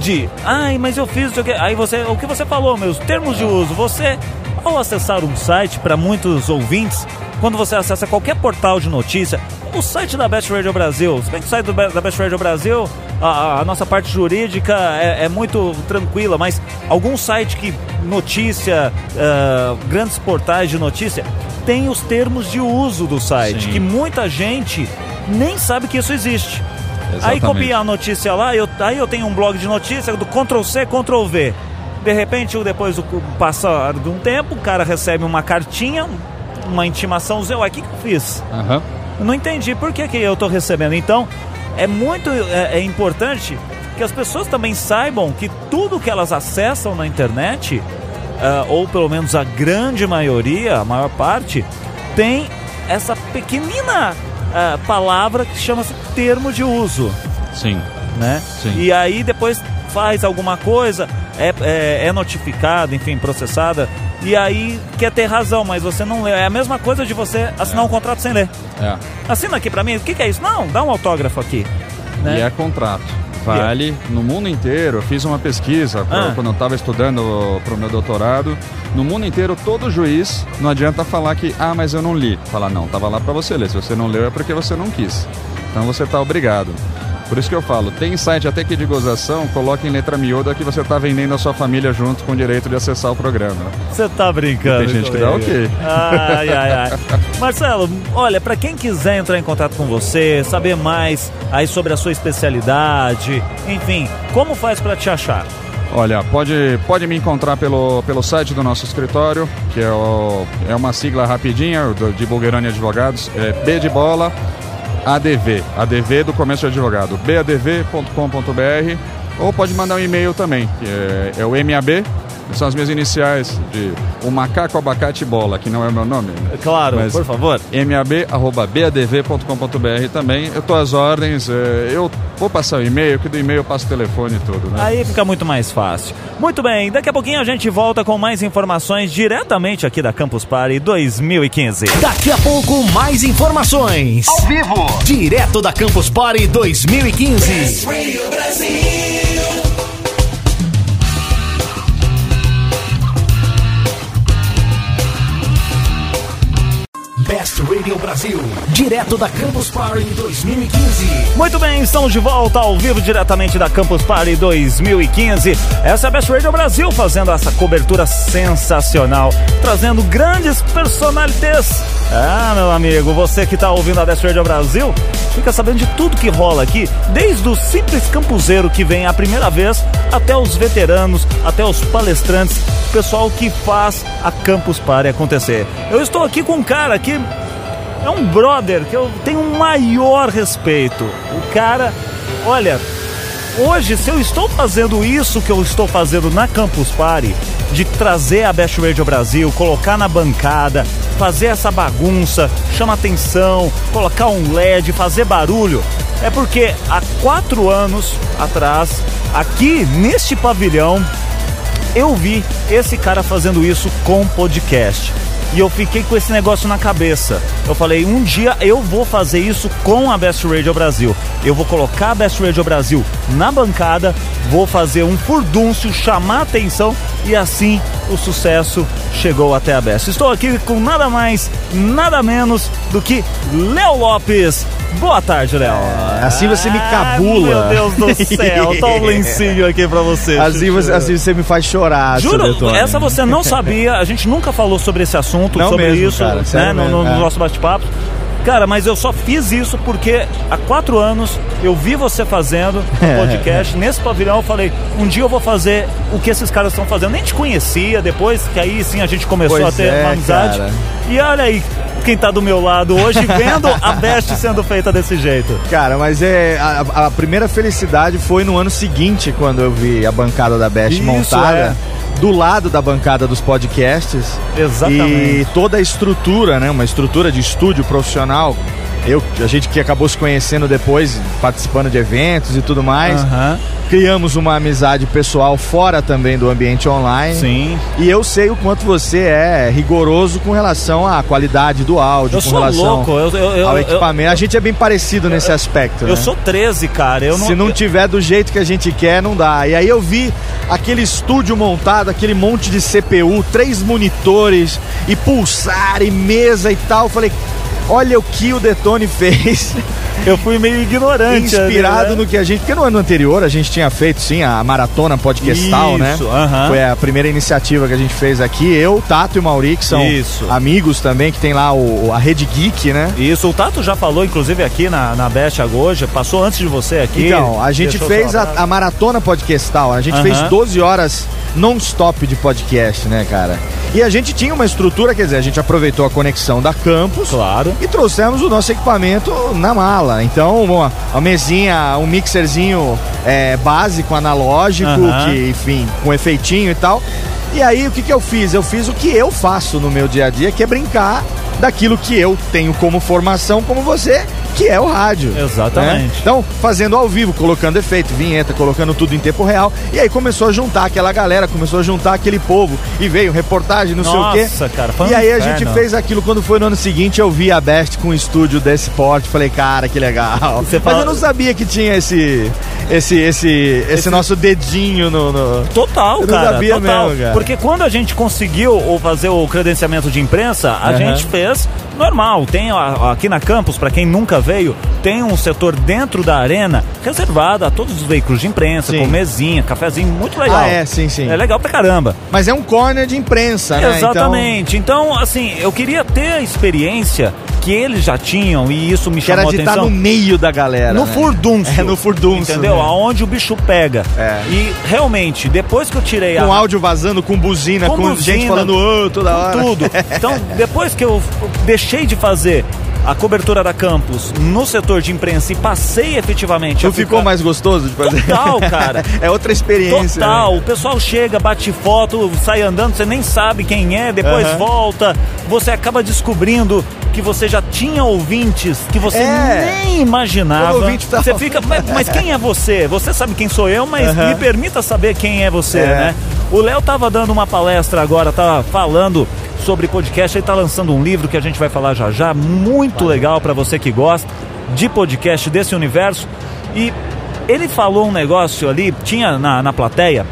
de ai, mas eu fiz o que. Aí você, o que você falou, meus termos de uso, você, ao acessar um site, para muitos ouvintes, quando você acessa qualquer portal de notícia, o site da Best Radio Brasil, se bem que o site da Best Radio Brasil, a, a- nossa parte jurídica é, é muito tranquila, mas algum site que notícia, ah, grandes portais de notícia, tem os termos de uso do site, Sim. que muita gente nem sabe que isso existe. Aí Exatamente. copia a notícia lá, eu, aí eu tenho um blog de notícia do Ctrl C, Ctrl V. De repente, depois do passar de um tempo, o cara recebe uma cartinha, uma intimação, Zé, ué, o que, que eu fiz? Eu não entendi por que, que eu estou recebendo. Então, é muito é, é importante que as pessoas também saibam que tudo que elas acessam na internet, ah, ou pelo menos a grande maioria, a maior parte, tem essa pequenina ah, palavra que chama-se termo de uso Sim. né? Sim. E aí depois faz alguma coisa, é, é, é notificado, enfim, processada, e aí quer ter razão, mas você não lê. É a mesma coisa de você assinar um contrato sem ler. É. Assina aqui pra mim, o que, que é isso? Não, dá um autógrafo aqui. Né? E é contrato. Vale no mundo inteiro. Eu fiz uma pesquisa Ah. quando eu estava estudando para o meu doutorado. No mundo inteiro, todo juiz não adianta falar que, ah, mas eu não li. Falar, não, tava lá para você ler. Se você não leu, é porque você não quis. Então você tá obrigado. Por isso que eu falo, tem site até que de gozação, coloque em letra miúda que você tá vendendo a sua família junto com o direito de acessar o programa. Você tá brincando. Tem gente que dá ok. Ai, ai, ai. Marcelo, olha, pra quem quiser entrar em contato com você, saber mais aí sobre a sua especialidade, enfim, como faz pra te achar? Olha, pode, pode me encontrar pelo, pelo site do nosso escritório, que é, o, é uma sigla rapidinha do, de Bulgarani Advogados, é B de bola, ADV, ADV do Comércio de Advogado, badv.com.br, ou pode mandar um e-mail também, que é, é o MAB, são as minhas iniciais de o Macaco Abacate Bola, que não é o meu nome. né? Claro, Mas- por favor. mab.badv.com.br também. Eu tô às ordens, é, eu vou passar o e-mail, que do e-mail eu passo o telefone e tudo, né? Aí fica muito mais fácil. Muito bem, daqui a pouquinho a gente volta com mais informações diretamente aqui da Campus Party 2015. Daqui a pouco, mais informações. Ao vivo. Direto da Campus Party 2015. Best Radio Brasil. Direto da Campus Party 2015. Muito bem, estamos de volta ao vivo diretamente da Campus Party 2015. Essa é a Best Radio Brasil fazendo essa cobertura sensacional, trazendo grandes personalidades. Ah, meu amigo, você que está ouvindo a Best Radio Brasil, fica sabendo de tudo que rola aqui, desde o simples campuseiro que vem a primeira vez, até os veteranos, até os palestrantes, pessoal que faz a Campus Party acontecer. Eu estou aqui com um cara que é um brother que eu tenho um maior respeito. O cara, olha, hoje se eu estou fazendo isso que eu estou fazendo na Campus Party, de trazer a Best Radio Brasil, colocar na bancada, fazer essa bagunça, chama atenção, colocar um LED, fazer barulho, é porque há quatro anos atrás, aqui neste pavilhão, eu vi esse cara fazendo isso com podcast. E eu fiquei com esse negócio na cabeça. Eu falei, um dia eu vou fazer isso com a Best Radio Brasil. Eu vou colocar a Best Radio Brasil na bancada, vou fazer um furdúncio, chamar atenção e assim o sucesso chegou até a Best. Estou aqui com nada mais, nada menos do que Léo Lopes. Boa tarde, Léo. É, assim você me cabula. Ah, meu Deus do céu, tá um lencinho aqui pra você. Assim você, assim você me faz chorar. Juro, essa você não sabia, a gente nunca falou sobre esse assunto, não sobre mesmo, isso, cara, né, no, no, é. no nosso bate-papo. Cara, mas eu só fiz isso porque há quatro anos eu vi você fazendo um podcast nesse pavilhão. Eu falei, um dia eu vou fazer o que esses caras estão fazendo. Nem te conhecia, depois que aí sim a gente começou Pois a ter é, uma amizade. cara. E olha aí quem tá do meu lado hoje vendo a Best sendo feita desse jeito. Cara, mas é a, a primeira felicidade foi no ano seguinte, quando eu vi a bancada da Best Isso, montada. é. Do lado da bancada dos podcasts. Exatamente. E toda a estrutura, né? Uma estrutura de estúdio profissional. Eu, a gente que acabou se conhecendo depois, participando de eventos e tudo mais. Aham. Criamos uma amizade pessoal fora também do ambiente online. Sim. E eu sei o quanto você é rigoroso com relação à qualidade do áudio, Eu com sou relação louco, eu, eu, eu, ao eu- equipamento. a gente é bem parecido nesse aspecto, eu né? sou 13, cara. Eu não, Se não tiver do jeito que a gente quer, não dá. E aí eu vi aquele estúdio montado, aquele monte de CPU, três monitores e pulsar e mesa e tal. Eu Falei, olha o que o Detone fez. eu fui meio ignorante. Inspirado né? no que a gente. Porque no ano anterior a gente tinha feito sim a maratona podcastal, né? Isso, aham. Foi a primeira iniciativa que a gente fez aqui. Eu, Tato e Mauri, que são Isso. amigos também, que tem lá o, a Rede Geek, né? Isso, o Tato já falou, inclusive, aqui na, na Best Agoja, passou antes de você aqui. Então, a gente fez a, a maratona podcastal. A gente Aham. fez 12 horas non-stop de podcast, né, cara? E a gente tinha uma estrutura, quer dizer, a gente aproveitou a conexão da campus. Claro. E trouxemos o nosso equipamento na mala. Então, uma, uma mesinha, um mixerzinho é, básico, analógico, que, enfim, com efeitinho e tal. E aí, o que, que eu fiz? Eu fiz o que eu faço no meu dia a dia, que é brincar daquilo que eu tenho como formação, como você, que é o rádio. Exatamente. né? Então, fazendo ao vivo, colocando efeito, vinheta, colocando tudo em tempo real. E aí começou a juntar aquela galera, começou a juntar aquele povo. E veio reportagem, não sei o quê. Nossa, cara, foi E aí a inferno. gente fez aquilo. Quando foi no ano seguinte, eu vi a Best com um estúdio desse porte. Falei, cara, que legal. Você Mas fala- eu não sabia que tinha esse, esse, esse, esse, nosso dedinho no. no- Total, Eu não cara. sabia total. mesmo, cara. Porque quando a gente conseguiu fazer o credenciamento de imprensa, a Aham. gente fez normal. Tem a- aqui na campus, para quem nunca veio, tem um setor dentro da arena reservado a todos os veículos de imprensa, Sim. com mesinha, cafezinho, muito legal. Ah, é, sim, sim. É legal pra caramba. Mas é um corner de imprensa, né? Exatamente. Então, assim, eu queria ter a experiência que eles já tinham e isso me Então, que era chamou de a estar atenção. no meio da galera. No né? furdúncio. É, no furdúncio. Entendeu? né? Aonde o bicho pega. É. E realmente, depois que eu tirei a. Com áudio vazando, com buzina, com, Com gente buzina, falando "Ô", toda com hora. tudo. Então, depois que eu deixei de fazer a cobertura da campus no setor de imprensa e passei efetivamente Não ficou mais gostoso de fazer? Total, cara. é outra experiência. Total, né? o pessoal chega, bate foto, sai andando, você nem sabe quem é, depois Aham. volta, você acaba descobrindo que você já tinha ouvintes que você É. nem imaginava. Tá- Você fica, mas, mas quem é você? Você sabe quem sou eu, mas Aham. me permita saber quem é você, É. né? O Léo tava dando uma palestra agora, tava falando sobre podcast, ele tá lançando um livro que a gente vai falar já já, muito legal para você que gosta de podcast desse universo. E ele falou um negócio ali, tinha na, na plateia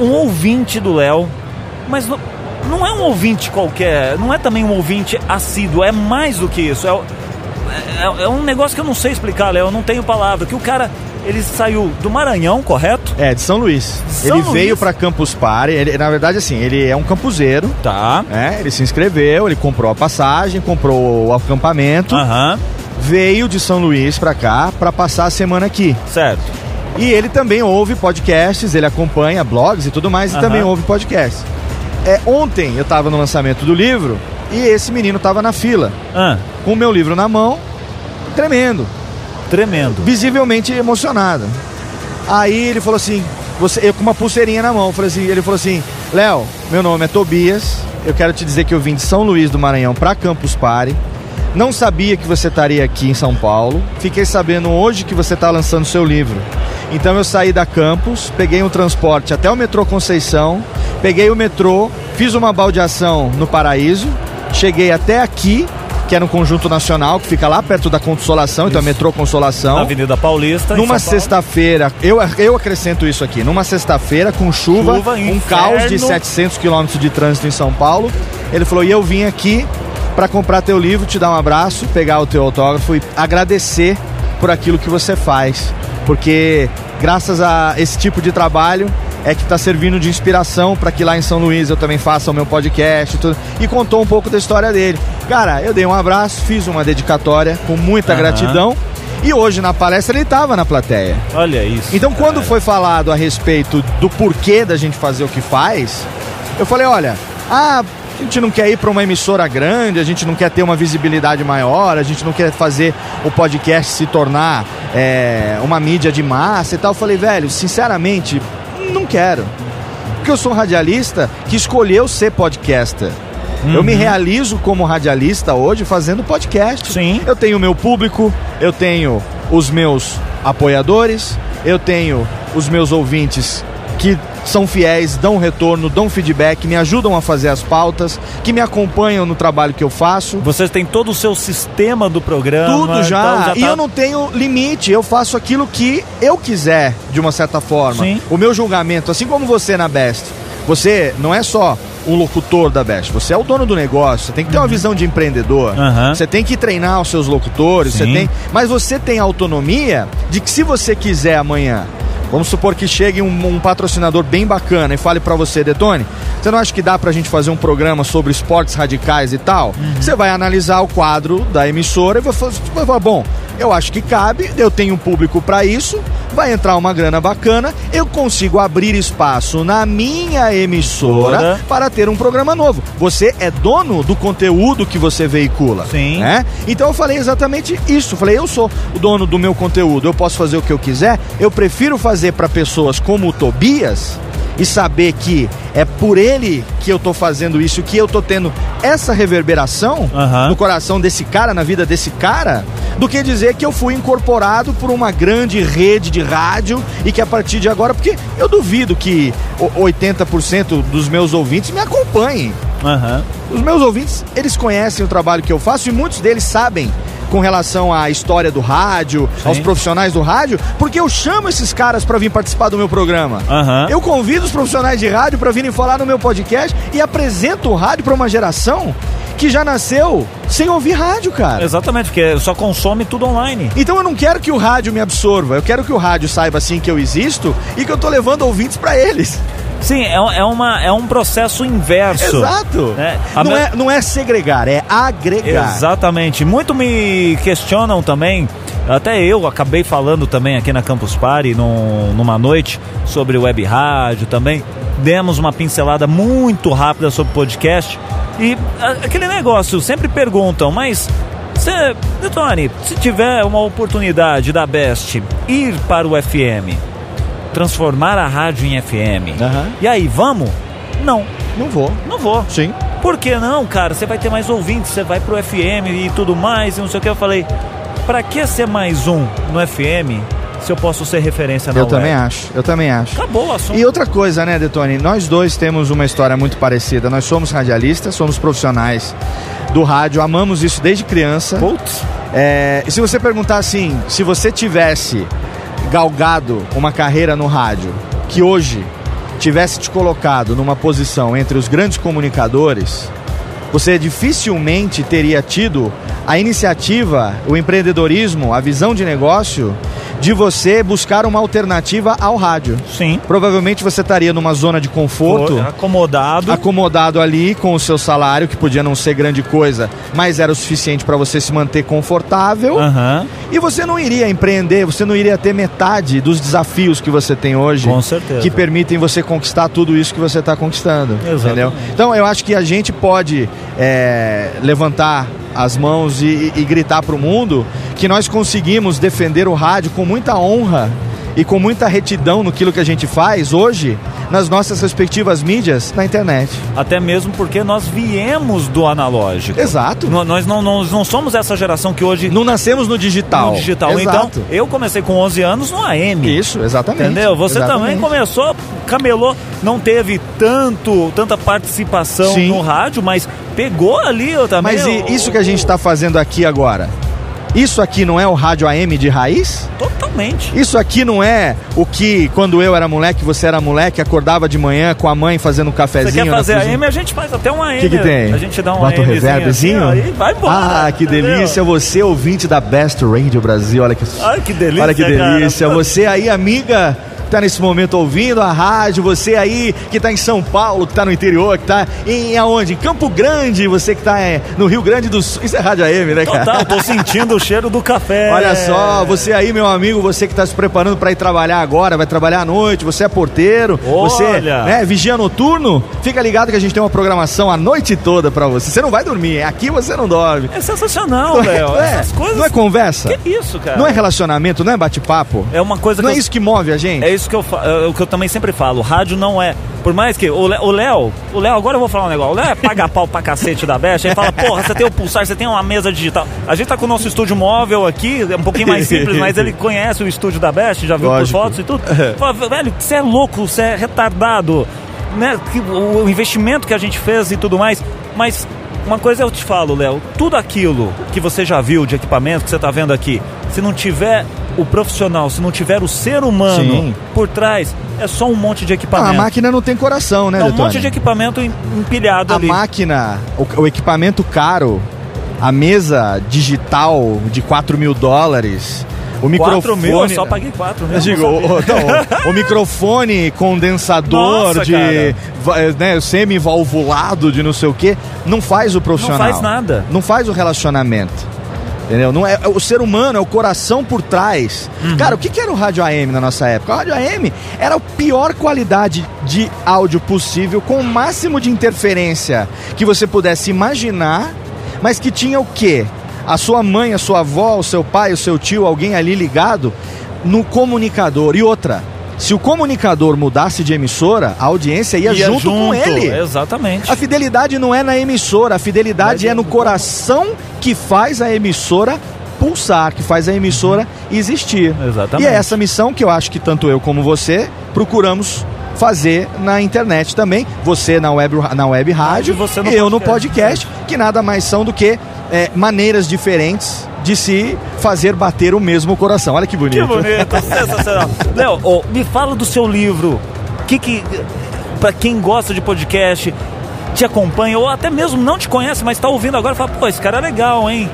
um ouvinte do Léo, mas não, não é um ouvinte qualquer, não é também um ouvinte assíduo, é mais do que isso. É, é- é um negócio que eu não sei explicar, Léo, eu não tenho palavra. Que o cara, ele saiu do Maranhão, correto? É, de São Luís. São ele Luís? veio pra Campus Party. Ele, na verdade, assim, ele é um campuseiro. Tá. né? Ele se inscreveu, ele comprou a passagem, comprou o acampamento, Aham, veio de São Luís pra cá pra passar a semana aqui. certo. E ele também ouve podcasts, ele acompanha blogs e tudo mais, e Aham. também ouve podcasts. É, ontem eu tava no lançamento do livro e esse menino tava na fila, Ah, com o meu livro na mão, tremendo, tremendo. visivelmente emocionado. Aí ele falou assim, você, eu com uma pulseirinha na mão, falei assim, ele falou assim, Léo, meu nome é Tobias. Eu quero te dizer que eu vim de São Luís do Maranhão para Campus Party. Não sabia que você estaria aqui em São Paulo. Fiquei sabendo hoje que você está lançando seu livro. Então eu saí da campus, peguei um transporte até o metrô Conceição, peguei o metrô, fiz uma baldeação no Paraíso, cheguei até aqui, que é no Conjunto Nacional, que fica lá perto da Consolação, então é metrô Consolação. Na Avenida Paulista. Numa sexta-feira, eu, eu acrescento isso aqui, numa sexta-feira com chuva, chuva um inferno. caos de 700 quilômetros de trânsito em São Paulo. Ele falou: e eu vim aqui para comprar teu livro, te dar um abraço, pegar o teu autógrafo e agradecer por aquilo que você faz porque graças a esse tipo de trabalho é que está servindo de inspiração para que lá em São Luís eu também faça o meu podcast e tudo. E contou um pouco da história dele. Cara, eu dei um abraço, fiz uma dedicatória com muita uhum. gratidão. E hoje na palestra ele estava na plateia. Olha isso. Então cara. quando foi falado a respeito do porquê da gente fazer o que faz, eu falei, olha, ah, a gente não quer ir para uma emissora grande, a gente não quer ter uma visibilidade maior, a gente não quer fazer o podcast se tornar é, uma mídia de massa e tal. Eu falei, velho, sinceramente, não quero. Porque eu sou um radialista que escolheu ser podcaster. Uhum. Eu me uhum. realizo como radialista hoje fazendo podcast. Sim. Eu tenho o meu público, eu tenho os meus apoiadores, eu tenho os meus ouvintes que são fiéis, dão retorno, dão feedback, me ajudam a fazer as pautas, que me acompanham no trabalho que eu faço. Vocês têm todo o seu sistema do programa. Tudo já. Então já tá... E eu não tenho limite, eu faço aquilo que eu quiser, de uma certa forma. Sim. O meu julgamento, assim como você na Best, você não é só um locutor da Best. Você é o dono do negócio, você tem que ter uma uhum. visão de empreendedor. Uhum. Você tem que treinar os seus locutores, você tem, mas você tem autonomia de que se você quiser amanhã Vamos supor que chegue um, um patrocinador bem bacana e fale para você, Detone, você não acha que dá pra gente fazer um programa sobre esportes radicais e tal? Uhum. Você vai analisar o quadro da emissora e vai falar, bom, eu acho que cabe, eu tenho um público para isso, vai entrar uma grana bacana, eu consigo abrir espaço na minha emissora para ter um programa novo. Você é dono do conteúdo que você veicula. Sim. Né? Então eu falei exatamente isso. Falei, eu sou o dono do meu conteúdo, eu posso fazer o que eu quiser, eu prefiro fazer para pessoas como o Tobias e saber que é por ele que eu tô fazendo isso, que eu tô tendo essa reverberação uhum. no coração desse cara, na vida desse cara, do que dizer que eu fui incorporado por uma grande rede de rádio e que a partir de agora, porque eu duvido que 80% dos meus ouvintes me acompanhem. Uhum. Os meus ouvintes, eles conhecem o trabalho que eu faço e muitos deles sabem com relação à história do rádio, Sim. aos profissionais do rádio, porque eu chamo esses caras para vir participar do meu programa. Uhum. Eu convido os profissionais de rádio para virem falar no meu podcast e apresento o rádio para uma geração que já nasceu sem ouvir rádio, cara. Exatamente, porque só consome tudo online. Então eu não quero que o rádio me absorva, eu quero que o rádio saiba assim que eu existo e que eu tô levando ouvintes para eles. Sim, é, é, uma, é um processo inverso. Exato. Né? Não, me... é, não é segregar, é agregar. Exatamente. Muito me questionam também, até eu acabei falando também aqui na Campus Party num, numa noite sobre web rádio também. Demos uma pincelada muito rápida sobre podcast. E aquele negócio, sempre perguntam, mas você, Tony, se tiver uma oportunidade da Best ir para o FM, transformar a rádio em FM. Uhum. E aí, vamos? Não. Não vou. Não vou. Sim. Por que não, cara? Você vai ter mais ouvintes, você vai pro FM e tudo mais, e não sei o que. Eu falei, pra que ser mais um no FM se eu posso ser referência na Eu web? também acho, eu também acho. Acabou o assunto. E outra coisa, né, Detone? Nós dois temos uma história muito parecida. Nós somos radialistas, somos profissionais do rádio, amamos isso desde criança. Putz. É, e se você perguntar assim, se você tivesse galgado uma carreira no rádio que hoje tivesse te colocado numa posição entre os grandes comunicadores, você dificilmente teria tido a iniciativa, o empreendedorismo, a visão de negócio de você buscar uma alternativa ao rádio. Sim. Provavelmente você estaria numa zona de conforto. Acomodado. Acomodado ali com o seu salário, que podia não ser grande coisa, mas era o suficiente para você se manter confortável. Uhum. E você não iria empreender, você não iria ter metade dos desafios que você tem hoje. Com certeza. Que permitem você conquistar tudo isso que você está conquistando. Exatamente. Entendeu? Então eu acho que a gente pode é, levantar as mãos e, e gritar para o mundo que nós conseguimos defender o rádio com muita honra e com muita retidão no que a gente faz hoje, nas nossas respectivas mídias na internet. Até mesmo porque nós viemos do analógico. Exato. No- Nós não, não, não somos essa geração que hoje Não nascemos no digital. no digital. Exato. Então, eu comecei com 11 anos no AM. Isso, exatamente. Entendeu? Você Exatamente. também começou, camelou, não teve tanto, tanta participação Sim. no rádio, mas pegou ali eu também. Mas e isso que a gente está fazendo aqui agora? Isso aqui não é o rádio AM de raiz? Totalmente. Isso aqui não é o que, quando eu era moleque, você era moleque, acordava de manhã com a mãe fazendo um Você cafezinho. quer na fazer? AM, a gente faz até um AM. O que, que tem? A gente dá um Bota um reverbzinho? assim, vai embora. Ah, que entendeu? delícia. Você, ouvinte da Best Radio Brasil. Olha que, Ai, que delícia, olha que delícia. cara. Você aí, amiga, que tá nesse momento ouvindo a rádio. Você aí que tá em São Paulo, que tá no interior, que tá em aonde? Em Campo Grande. Você que tá é, no Rio Grande do Sul. Isso é rádio AM, né, cara? Total, tô sentindo o cheiro do café. Olha só, você aí, meu amigo, você que está se preparando para ir trabalhar agora, vai trabalhar à noite, você é porteiro, você Olha. né, vigia noturno, fica ligado que a gente tem uma programação a noite toda para você. Você não vai dormir, aqui você não dorme. É sensacional, é, Léo. é? Essas coisas. Não é conversa? Que isso, cara? Não é relacionamento, não é bate-papo? É uma coisa Não é eu- isso que move a gente? É isso que eu, é o que eu também sempre falo. Rádio não é. Por mais que o Lé- o Léo, o Léo, agora eu vou falar um negócio. O Léo é paga pau pra cacete da Best. Aí fala, porra, você tem o pulsar, você tem uma mesa digital. A gente tá com o nosso estúdio móvel aqui, é um pouquinho mais simples, mas ele conhece o estúdio da Best, já viu Lógico. por fotos e tudo. Fala, velho, você é louco, você é retardado. Né? O investimento que a gente fez e tudo mais. Mas uma coisa eu te falo, Léo, tudo aquilo que você já viu de equipamento que você tá vendo aqui, se não tiver o profissional, se não tiver o ser humano Sim. por trás, é só um monte de Ah, equipamento. a máquina não tem coração, né, é um Detone? monte de equipamento em- empilhado A ali. máquina, o, o equipamento caro, a mesa digital de 4 mil dólares, o 4 microfone... mil, eu só paguei 4 mil. Eu digo, não o, então, o microfone condensador Nossa, de eh, né, semi-valvulado de não sei o que, não faz o profissional. faz nada. Não faz o relacionamento. Entendeu? Não é, é o ser humano, é o coração por trás. Uhum. Cara, o que, que era o rádio AM na nossa época? O rádio AM era a pior qualidade de áudio possível, com o máximo de interferência que você pudesse imaginar, mas que tinha o quê? A sua mãe, a sua avó, o seu pai, o seu tio, alguém ali ligado no comunicador. E outra, se o comunicador mudasse de emissora, a audiência ia, Ia junto, com junto, ele. Exatamente. A fidelidade não é na emissora, a fidelidade é no coração que faz a emissora pulsar, que faz a emissora existir. Exatamente. E é essa missão que eu acho que tanto eu como você procuramos fazer na internet também. Você na web, na web rádio, E você no eu no podcast. podcast, que nada mais são do que é, maneiras diferentes de se fazer bater o mesmo coração. Olha que bonito. Que bonito, sensacional. Léo, ô, me fala do seu livro. Que que para quem gosta de podcast, te acompanha ou até mesmo não te conhece, mas tá ouvindo agora, fala, pô, esse cara é legal, hein?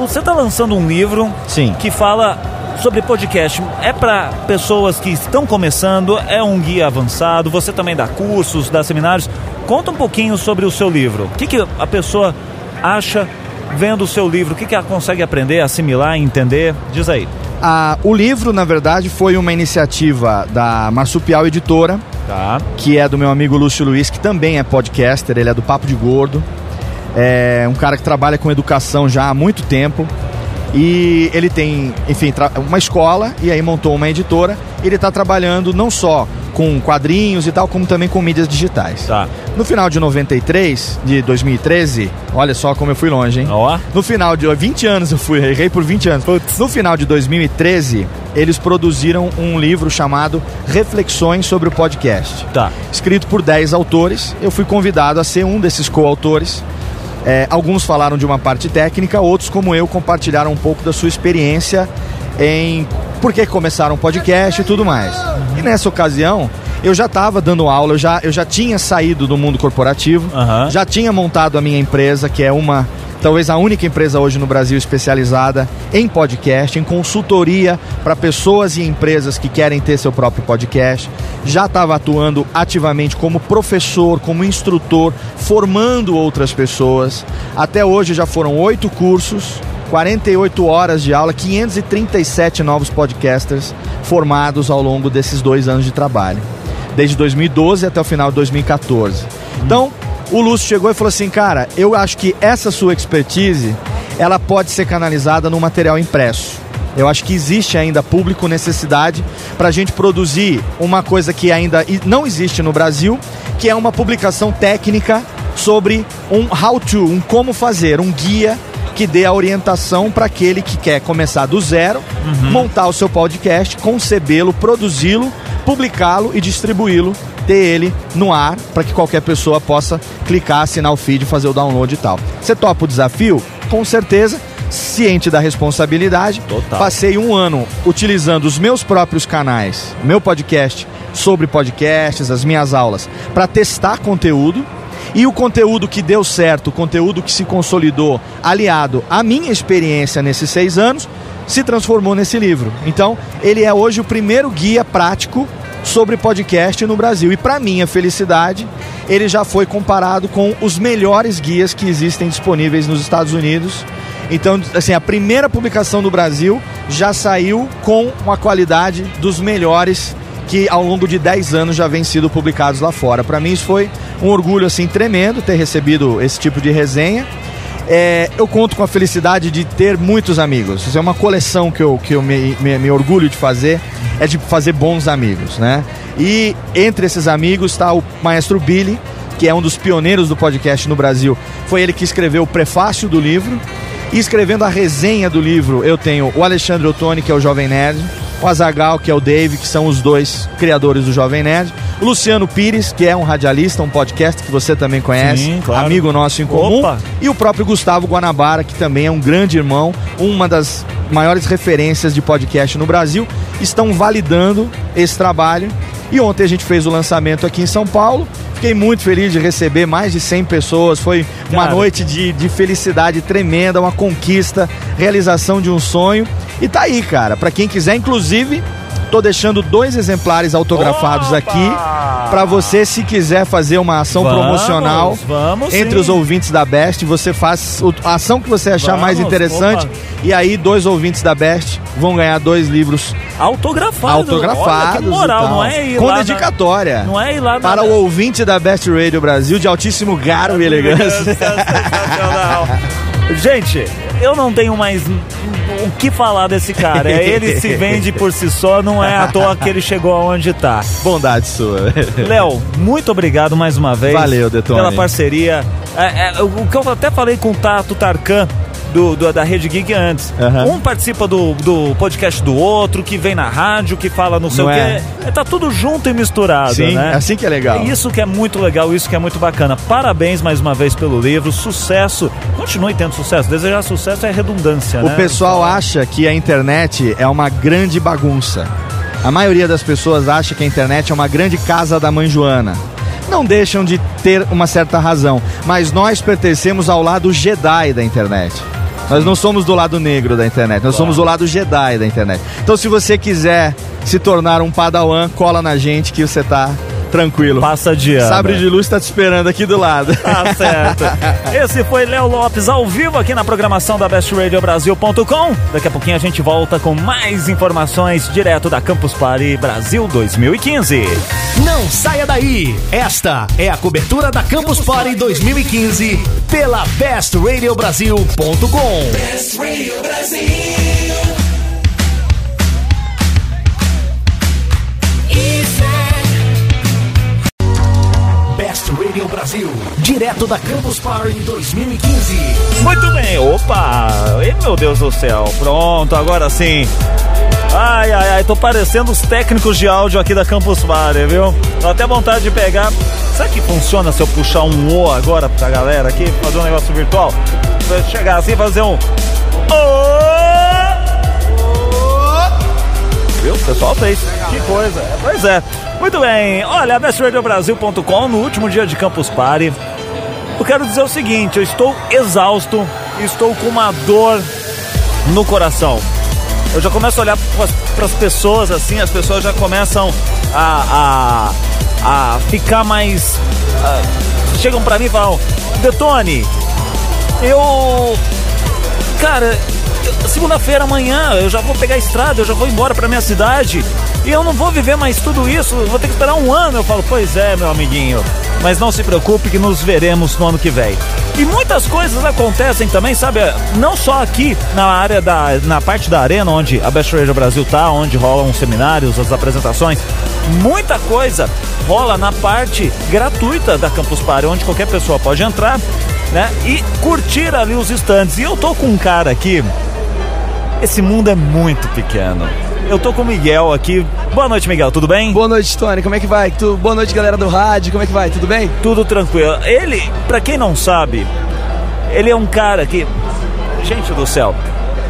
Você tá lançando um livro Sim. que fala sobre podcast. É para pessoas que estão começando, é um guia avançado, você também dá cursos, dá seminários. Conta um pouquinho sobre o seu livro. O que, que a pessoa acha vendo o seu livro? O que, que ela consegue aprender, assimilar, entender? Diz aí. Ah, o livro, na verdade, foi uma iniciativa da Marsupial Editora, Tá. que é do meu amigo Lúcio Luiz, que também é podcaster, ele é do Papo de Gordo. É um cara que trabalha com educação já há muito tempo. E ele tem, enfim, uma escola e aí montou uma editora. Ele está trabalhando não só com quadrinhos e tal, como também com mídias digitais. Tá. No final de 93, de 2013, olha só como eu fui longe, hein? Ó. No final de 20 anos eu fui, errei por 20 anos. No final de 2013, eles produziram um livro chamado Reflexões sobre o Podcast. Tá. Escrito por 10 autores. Eu fui convidado a ser um desses coautores. É, alguns falaram de uma parte técnica, outros, como eu, compartilharam um pouco da sua experiência em por que começaram um podcast e tudo mais. E nessa ocasião, eu já estava dando aula, eu já, eu já tinha saído do mundo corporativo, já tinha montado a minha empresa, que é uma, talvez a única empresa hoje no Brasil especializada em podcast, em consultoria para pessoas e empresas que querem ter seu próprio podcast. Já estava atuando ativamente como professor, como instrutor, formando outras pessoas. Até hoje já foram oito cursos. 48 horas de aula, 537 novos podcasters formados ao longo desses dois anos de trabalho. Desde 2012 até o final de 2014. Então, o Lúcio chegou e falou assim, cara, eu acho que essa sua expertise, ela pode ser canalizada no material impresso. Eu acho que existe ainda público, necessidade para a gente produzir uma coisa que ainda não existe no Brasil, que é uma publicação técnica sobre um how-to, um como fazer, um guia que dê a orientação para aquele que quer começar do zero, uhum. montar o seu podcast, concebê-lo, produzi-lo, publicá-lo e distribuí-lo, ter ele no ar para que qualquer pessoa possa clicar, assinar o feed, fazer o download e tal. Você topa o desafio? Com certeza ciente da responsabilidade. Total. Passei um ano utilizando os meus próprios canais, meu podcast sobre podcasts, as minhas aulas, para testar conteúdo. E o conteúdo que deu certo, o conteúdo que se consolidou, aliado à minha experiência nesses seis anos, se transformou nesse livro. Então, ele é hoje o primeiro guia prático sobre podcast no Brasil. E para minha felicidade, ele já foi comparado com os melhores guias que existem disponíveis nos Estados Unidos então, assim, a primeira publicação do Brasil já saiu com uma qualidade dos melhores que ao longo de 10 anos já vem sido publicados lá fora. Para mim isso foi um orgulho assim tremendo ter recebido esse tipo de resenha. É, eu conto com a felicidade de ter muitos amigos. Isso é uma coleção que eu, que eu me, me, me orgulho de fazer, é de fazer bons amigos, né? E entre esses amigos está o maestro Billy, que é um dos pioneiros do podcast no Brasil. Foi ele que escreveu o prefácio do livro e escrevendo a resenha do livro, eu tenho o Alexandre Ottoni, que é o Jovem Nerd, o Azagal, que é o Dave, que são os dois criadores do Jovem Nerd, o Luciano Pires, que é um radialista, um podcast que você também conhece, Sim, claro. amigo nosso em comum, Opa. e o próprio Gustavo Guanabara, que também é um grande irmão, uma das maiores referências de podcast no Brasil, estão validando esse trabalho. E ontem a gente fez o lançamento aqui em São Paulo Fiquei muito feliz de receber mais de 100 pessoas. Foi uma Cara. noite de, de felicidade tremenda, uma conquista, realização de um sonho. E tá aí, cara. Para quem quiser, inclusive, tô deixando dois exemplares autografados Opa! aqui para você se quiser fazer uma ação vamos, promocional vamos entre sim. os ouvintes da Best, você faz a ação que você achar vamos, mais interessante opa. e aí dois ouvintes da Best vão ganhar dois livros autografados. Autografados. Olha, moral, não é ir Com lá dedicatória. Na... Não é ir lá Para na... o ouvinte da Best Radio Brasil de altíssimo garbo e elegância. Gente, eu não tenho mais o que falar desse cara. Ele se vende por si só, não é à toa que ele chegou aonde está. Bondade sua. Léo, muito obrigado mais uma vez. Valeu, Detone. Pela parceria. É, é, o que eu até falei com o Tato Tarkan do, do, da Rede Geek antes. Uhum. Um participa do, do podcast do outro, que vem na rádio, que fala não sei não o é. quê. É, tá tudo junto e misturado, Sim, né? É assim que é legal. É isso que é muito legal, isso que é muito bacana. Parabéns mais uma vez pelo livro, sucesso. Continue tendo sucesso. Desejar sucesso é redundância, o né? O pessoal acha que a internet é uma grande bagunça. A maioria das pessoas acha que a internet é uma grande casa da mãe Joana não deixam de ter uma certa razão, mas nós pertencemos ao lado Jedi da internet. Nós não somos do lado negro da internet, nós somos do lado Jedi da internet. Então, se você quiser se tornar um padawan, cola na gente que você tá tranquilo. Passa de ano. Sabre de luz tá te esperando aqui do lado. Tá certo. Esse foi Léo Lopes ao vivo aqui na programação da bestradiobrasil.com. Daqui a pouquinho a gente volta com mais informações direto da Campus Party Brasil 2015. Não saia daí. Esta é a cobertura da Campus Party 2015 pela bestradiobrasil.com. Best Radio Brasil. Radio Brasil, direto da Campus Party 2015. Muito bem, opa! Ei, meu Deus do céu, pronto, agora sim. Ai, ai, ai, tô parecendo os técnicos de áudio aqui da Campus Party, viu? Tô até vontade de pegar. Será que funciona se eu puxar um O agora pra galera aqui, fazer um negócio virtual? Chegar assim e fazer um. Viu? O pessoal fez. Que coisa. Pois é. Muito bem, olha, bestradiobrasil.com no último dia de Campus Party. Eu quero dizer o seguinte, eu estou exausto, estou com uma dor no coração. Eu já começo a olhar para as pessoas assim, as pessoas já começam a, a, a ficar mais. A, chegam para mim e falam: Detone, eu. Cara, segunda-feira amanhã eu já vou pegar a estrada, eu já vou embora para minha cidade e eu não vou viver mais tudo isso, vou ter que esperar um ano. Eu falo, pois é, meu amiguinho. Mas não se preocupe que nos veremos no ano que vem. E muitas coisas acontecem também, sabe? Não só aqui na área da. na parte da arena, onde a Best Radio Brasil tá, onde rolam os seminários, as apresentações. Muita coisa rola na parte gratuita da Campus Party, onde qualquer pessoa pode entrar, né? E curtir ali os estandes. E eu tô com um cara aqui. Esse mundo é muito pequeno. Eu tô com o Miguel aqui. Boa noite, Miguel, tudo bem? Boa noite, Tony. Como é que vai? Tu... Boa noite, galera do rádio. Como é que vai? Tudo bem? Tudo tranquilo. Ele, pra quem não sabe, ele é um cara que. Gente do céu.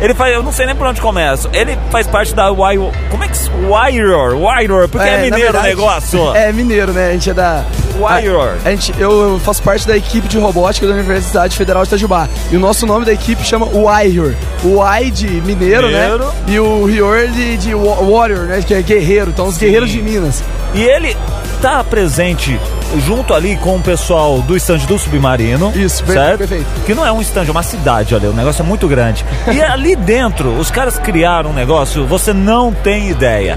Ele faz, eu não sei nem por onde começa. Ele faz parte da Wire. Como é que Wire? Wire, porque é, é mineiro verdade, o negócio. É mineiro, né? A gente é da. Wire. A, a gente, eu faço parte da equipe de robótica da Universidade Federal de Itajubá. E o nosso nome da equipe chama Wire. O Y de mineiro, né? mineiro. né? E o Rior de, de Warrior, né? Que é guerreiro. Então, os Sim. guerreiros de Minas. E ele tá presente junto ali com o pessoal do estande do Submarino. Isso, certo? perfeito. Que não é um estande, é uma cidade, olha, o negócio é muito grande. e ali dentro, os caras criaram um negócio, você não tem ideia.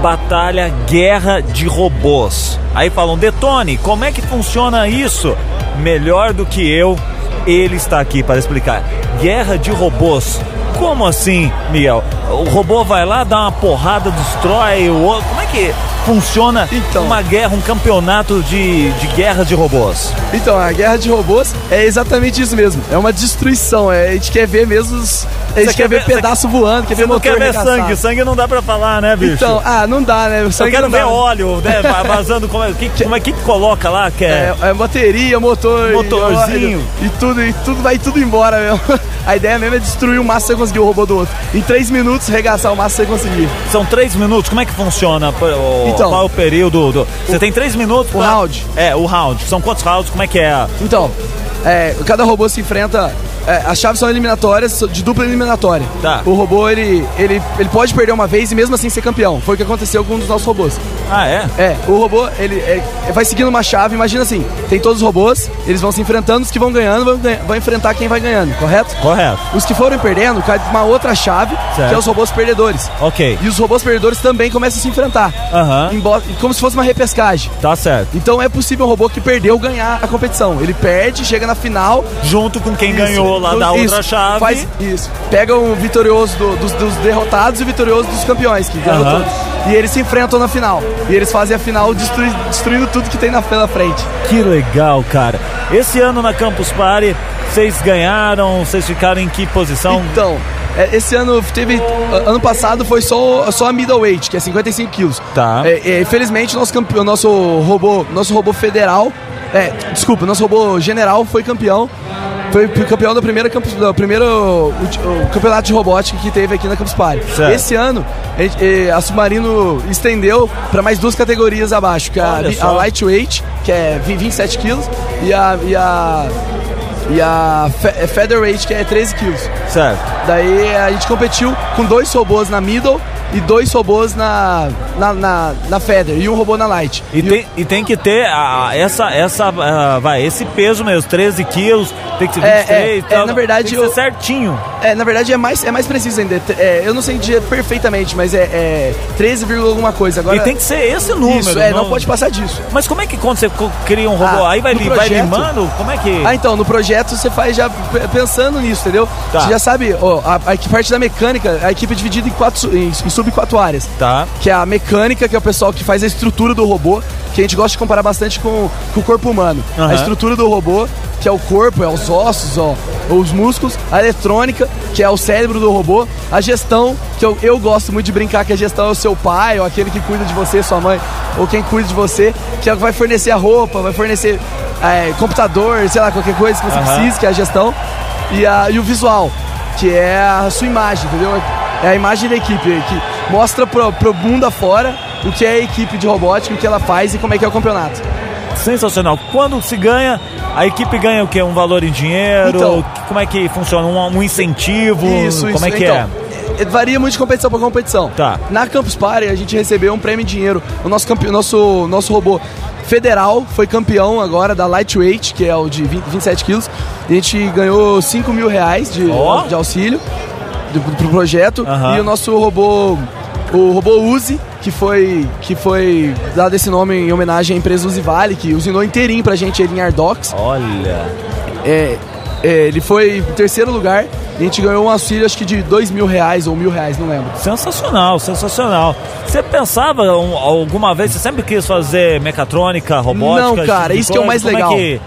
Batalha Guerra de Robôs. Aí falam, Detone, como é que funciona isso? Melhor do que eu, ele está aqui para explicar. Guerra de Robôs. Como assim, Miguel? O robô vai lá, dá uma porrada, destrói o outro. Como é que funciona então, uma guerra, um campeonato de, de guerra de robôs? Então, a guerra de robôs é exatamente isso mesmo. É uma destruição. É, a gente quer ver mesmo os. A gente quer, quer, ver, pedaço quer, voando, quer ver motor quer ver sangue. Sangue não dá pra falar, né, bicho? Então, ah, não dá, né? Sangue Eu quero ver óleo, né? Vazando. Como é que, como é que coloca lá? Que é... É, é bateria, motor. Motorzinho. E, e, tudo, e tudo vai tudo embora mesmo. A ideia mesmo é destruir o máximo que você conseguir o robô do outro. Em três minutos, regaçar o máximo que você conseguir. São três minutos? Como é que funciona? O, então, qual é o período? Do... Você o, tem três minutos? O pra... round. É, o round. São quantos rounds? Como é que é? Então, é, cada robô se enfrenta é, as chaves são eliminatórias, de dupla eliminatória. Tá. O robô, ele, ele, ele pode perder uma vez e mesmo assim ser campeão. Foi o que aconteceu com um dos nossos robôs. Ah, é? É, o robô, ele é, vai seguindo uma chave, imagina assim, tem todos os robôs, eles vão se enfrentando, os que vão ganhando vão, vão enfrentar quem vai ganhando, correto? Correto. Os que forem perdendo, cai uma outra chave, certo. que é os robôs perdedores. Ok. E os robôs perdedores também começam a se enfrentar. Aham. Uhum. Como se fosse uma repescagem. Tá certo. Então é possível um robô que perdeu ganhar a competição. Ele perde, chega na final. Junto com quem isso, ganhou lá da outra chave chave. Faz isso. Pega o vitorioso do, dos, dos, derrotados e o vitorioso dos campeões, que ganhou todos. E eles se enfrentam na final. E eles fazem a final destrui, destruindo tudo que tem na, na frente. Que legal, cara. Esse ano na Campus Party, vocês ganharam, vocês ficaram em que posição? Então, é, esse ano teve. Ano passado foi só, só a middleweight, que é 55 quilos. Tá. É, é, infelizmente, nosso, campeão, nosso robô, nosso robô federal. É, desculpa, nosso robô general foi campeão foi campeão do primeiro, do primeiro o, o campeonato de robótica que teve aqui na Campus Party. Certo. Esse ano, a, a Submarino estendeu para mais duas categorias abaixo, que é a, a Lightweight, que é 27 quilos, e a, e a e a é Featherweight, que é 13 quilos. Certo. Daí a gente competiu com dois robôs na middle e dois robôs na, na, na, na Feather e um robô na Light. E, e tem, e tem que ter a, essa, essa uh, vai, esse peso mesmo, 13 quilos, tem que ser 23 é, é, tal, é, na verdade, tem que ser certinho. É, na verdade é mais, é mais preciso ainda. É, eu não sei dizer perfeitamente, mas é, é 13, alguma coisa. Agora, e tem que ser esse número. Isso, é, não... não pode passar disso. Mas como é que quando você cria um robô, ah, aí vai, li, vai limando? Como é que... Ah, então, no projeto você faz já pensando nisso, entendeu? Tá. Você já sabe, ó, a, a, parte da mecânica, a equipe é dividida em, quatro, em, em sub quatro áreas. Tá. Que é a mecânica, que é o pessoal que faz a estrutura do robô, que a gente gosta de comparar bastante com, com o corpo humano. Uhum. A estrutura do robô, que é o corpo, é os ossos, ó, os músculos, a eletrônica, que é o cérebro do robô, a gestão, que eu, eu gosto muito de brincar que a gestão é o seu pai, ou aquele que cuida de você, sua mãe, ou quem cuida de você, que é o que vai fornecer a roupa, vai fornecer é, computador, sei lá, qualquer coisa que você uhum. precise, que é a gestão, e, a, e o visual, que é a sua imagem, entendeu? É a imagem da equipe, que mostra pro, pro mundo afora o que é a equipe de robótica, o que ela faz e como é que é o campeonato. Sensacional. Quando se ganha, a equipe ganha o quê? Um valor em dinheiro? Então, como é que funciona? Um, um incentivo? Isso, como isso. é que então, é? Varia muito de competição para competição. Tá. Na Campus Party a gente recebeu um prêmio em dinheiro. O nosso, campe... nosso, nosso robô federal foi campeão agora da Lightweight, que é o de 20, 27 quilos. A gente ganhou 5 mil reais de, oh. de auxílio do, pro projeto. E o nosso robô, o robô Uzi, que foi, que foi dado esse nome em homenagem à empresa Usivale, que usinou inteirinho pra gente ele em Ardox. Olha. É, é, ele foi em terceiro lugar e a gente ganhou um auxílio acho que de dois mil reais ou mil reais, não lembro. Sensacional, sensacional. Você pensava um, alguma vez, você sempre quis fazer mecatrônica, robótica? Não, cara, tipo isso que é o mais coisa? legal. Como é que,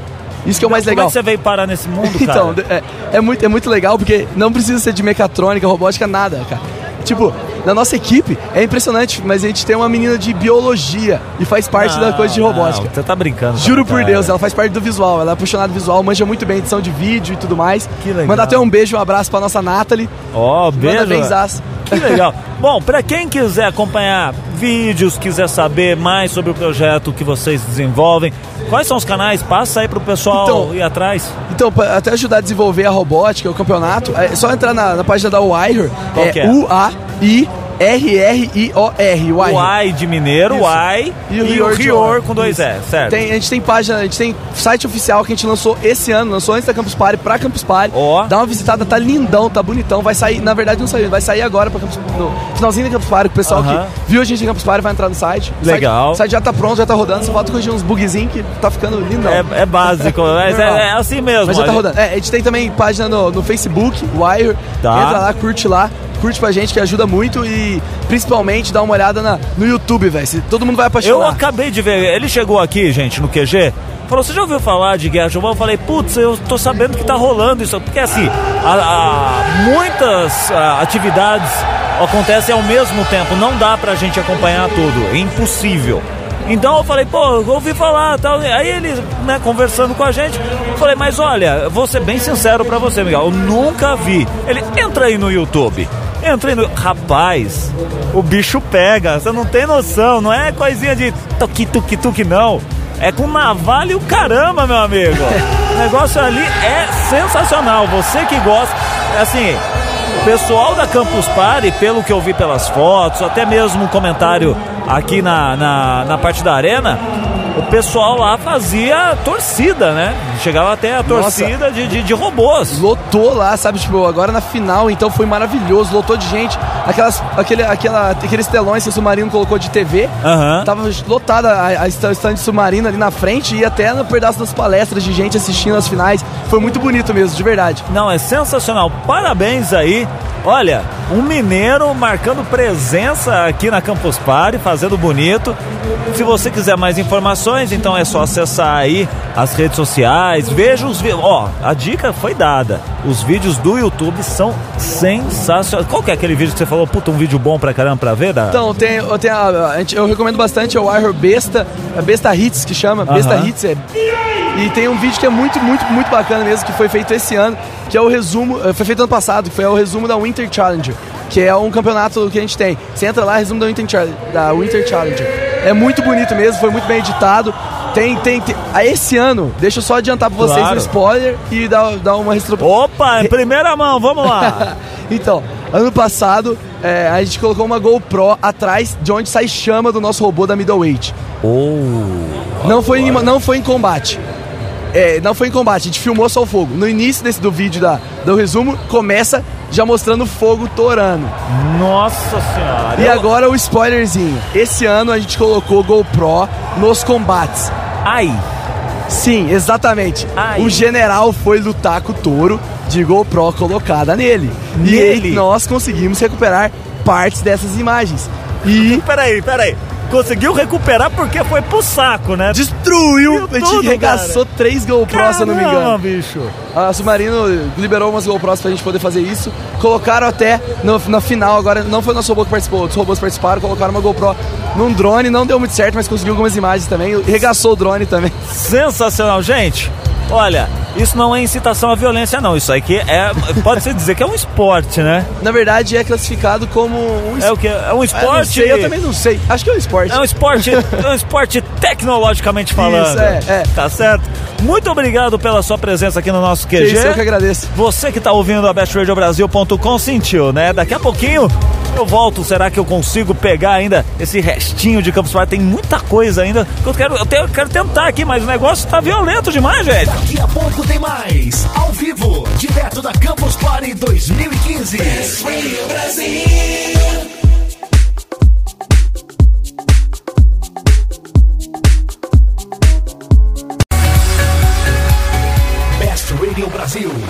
Isso que é o mais como legal. é que você veio parar nesse mundo, cara? Então, é, é muito, é muito legal porque não precisa ser de mecatrônica, robótica, nada, cara. Tipo, na nossa equipe é impressionante, mas a gente tem uma menina de biologia e faz parte da Não, coisa de robótica. não, Você tá brincando. Juro por cara. Deus, ela faz parte do visual, ela é apaixonada visual, manja muito bem edição de vídeo e tudo mais. Que legal. Manda até um beijo, um abraço pra nossa Nathalie. Ó, beijo. Manda benzaço. Que legal. Bom, pra quem quiser acompanhar vídeos, quiser saber mais sobre o projeto que vocês desenvolvem, quais são os canais? Passa aí pro pessoal Então, ir atrás. Então, pra até ajudar a desenvolver a robótica, o campeonato, é só entrar na, na página da Wire, é é? U-A-I R-R-I-O-R, O Ai de Mineiro, o Isso. Ai E o Rior Rior Or. com dois. E, certo? Tem, a gente tem página, a gente tem site oficial que a gente lançou esse ano, lançou antes da Campus Party pra Campus Party. Ó. Dá uma visitada, tá lindão, tá bonitão. Vai sair, na verdade não saiu, vai sair agora pra Campus, no finalzinho da Campus Party. O pessoal Aham. que viu a gente em Campus Party vai entrar no site. O site- Legal. O site já tá pronto, já tá rodando, só falta corrigir uns bugzinhos que tá ficando lindão. É, é básico, mas é, é assim mesmo. Mas já tá rodando. É, a gente tem também página no, no Facebook, Wire. Tá. Entra lá, curte lá. Curte pra gente que ajuda muito e principalmente dá uma olhada na, no YouTube, velho. Todo mundo vai Eu apaixonar. acabei de ver, ele chegou aqui, gente, no QG, falou, você já ouviu falar de Guerra Jovão? Eu falei, putz, eu tô sabendo que tá rolando isso. Porque assim, a- a- muitas a, atividades acontecem ao mesmo tempo, não dá pra gente acompanhar tudo, é impossível. Então eu falei, pô, eu ouvi falar tal. Aí ele, né, conversando com a gente, eu falei, mas olha, eu vou ser bem sincero pra você, Miguel, eu nunca vi. Ele, entra aí no YouTube. Entra aí no. Rapaz, o bicho pega, você não tem noção, não é coisinha de toque, tuque, tuque, não. É com navalha e o caramba, meu amigo. O negócio ali é sensacional. Você que gosta, assim, o pessoal da Campus Party, pelo que eu vi pelas fotos, até mesmo um comentário aqui na, na, na parte da arena, o pessoal lá fazia torcida, né? Chegava até a Nossa. torcida de, de, de robôs. Lotou lá, sabe? Tipo, agora na final, então foi maravilhoso. Lotou de gente. Aquelas, aquele, aquela, aqueles telões que o Submarino colocou de TV. Aham. Tava lotada a, a esta- stand de Submarino ali na frente e até no pedaço das palestras de gente assistindo as finais. Foi muito bonito mesmo, de verdade. Não, é sensacional. Parabéns aí. Olha, um mineiro marcando presença aqui na Campus Party, fazendo bonito. Se você quiser mais informações, então é só acessar aí as redes sociais, veja os vídeos. Ó, a dica foi dada. Os vídeos do YouTube são sensacionais. Qual que é aquele vídeo que você falou, puta, um vídeo bom pra caramba pra ver? Da... Então, tem, eu, tenho a- eu recomendo bastante é o Wire Besta, a Besta Hits que chama, Besta Aham. Hits é. E tem um vídeo que é muito, muito, muito bacana mesmo, que foi feito esse ano, que é o resumo, eh, foi feito ano passado, que foi o resumo da Winter Challenger, que é um campeonato que a gente tem. Você entra lá, resumo da Winter, Chal- da Winter Challenger. É muito bonito mesmo, foi muito bem editado. Tem, tem, tem. Ah, esse ano, deixa eu só adiantar pra vocês Claro. um spoiler e dar, dar uma reestru- Opa, em primeira mão, vamos lá. então, ano passado, é, a gente colocou uma GoPro atrás de onde sai chama do nosso robô da Middleweight. oh, Não foi, em, não foi em combate. É, não foi em combate, a gente filmou só o fogo. No início desse, do vídeo da, do resumo, começa já mostrando o fogo torando. nossa senhora. E agora o spoilerzinho. Esse ano a gente colocou GoPro nos combates. Ai, Sim, exatamente. Ai. O general foi lutar com o touro de GoPro colocada nele. Nele? E nós conseguimos recuperar partes dessas imagens. E peraí, peraí. Conseguiu recuperar porque foi pro saco, né? destruiu, a gente regaçou três GoPros, se eu não me engano. bicho. A Submarino liberou umas GoPros pra gente poder fazer isso. Colocaram até no, na final, agora não foi o nosso robô que participou, outros robôs participaram, colocaram uma GoPro num drone, não deu muito certo, mas conseguiu algumas imagens também. Regaçou o drone também. Sensacional, gente. Olha, isso não é incitação à violência, não. Isso aqui é. Pode-se dizer que é um esporte, né? Na verdade, é classificado como um É o que? É um Ah, esporte. não sei, eu também não sei. Acho que é um esporte. É um esporte, é um esporte tecnologicamente falando. Isso, é, é. Tá certo? Muito obrigado pela sua presença aqui no nosso QG. Isso, eu que agradeço. Você que tá ouvindo a bestradiobrasil.com sentiu, né? Daqui a pouquinho eu volto. Será que eu consigo pegar ainda esse restinho de Campus Party? Tem muita coisa ainda que eu quero, eu eu quero tentar aqui, mas o negócio tá violento demais, gente. Daqui a pouco tem mais. Ao vivo, direto da Campus Party 2015.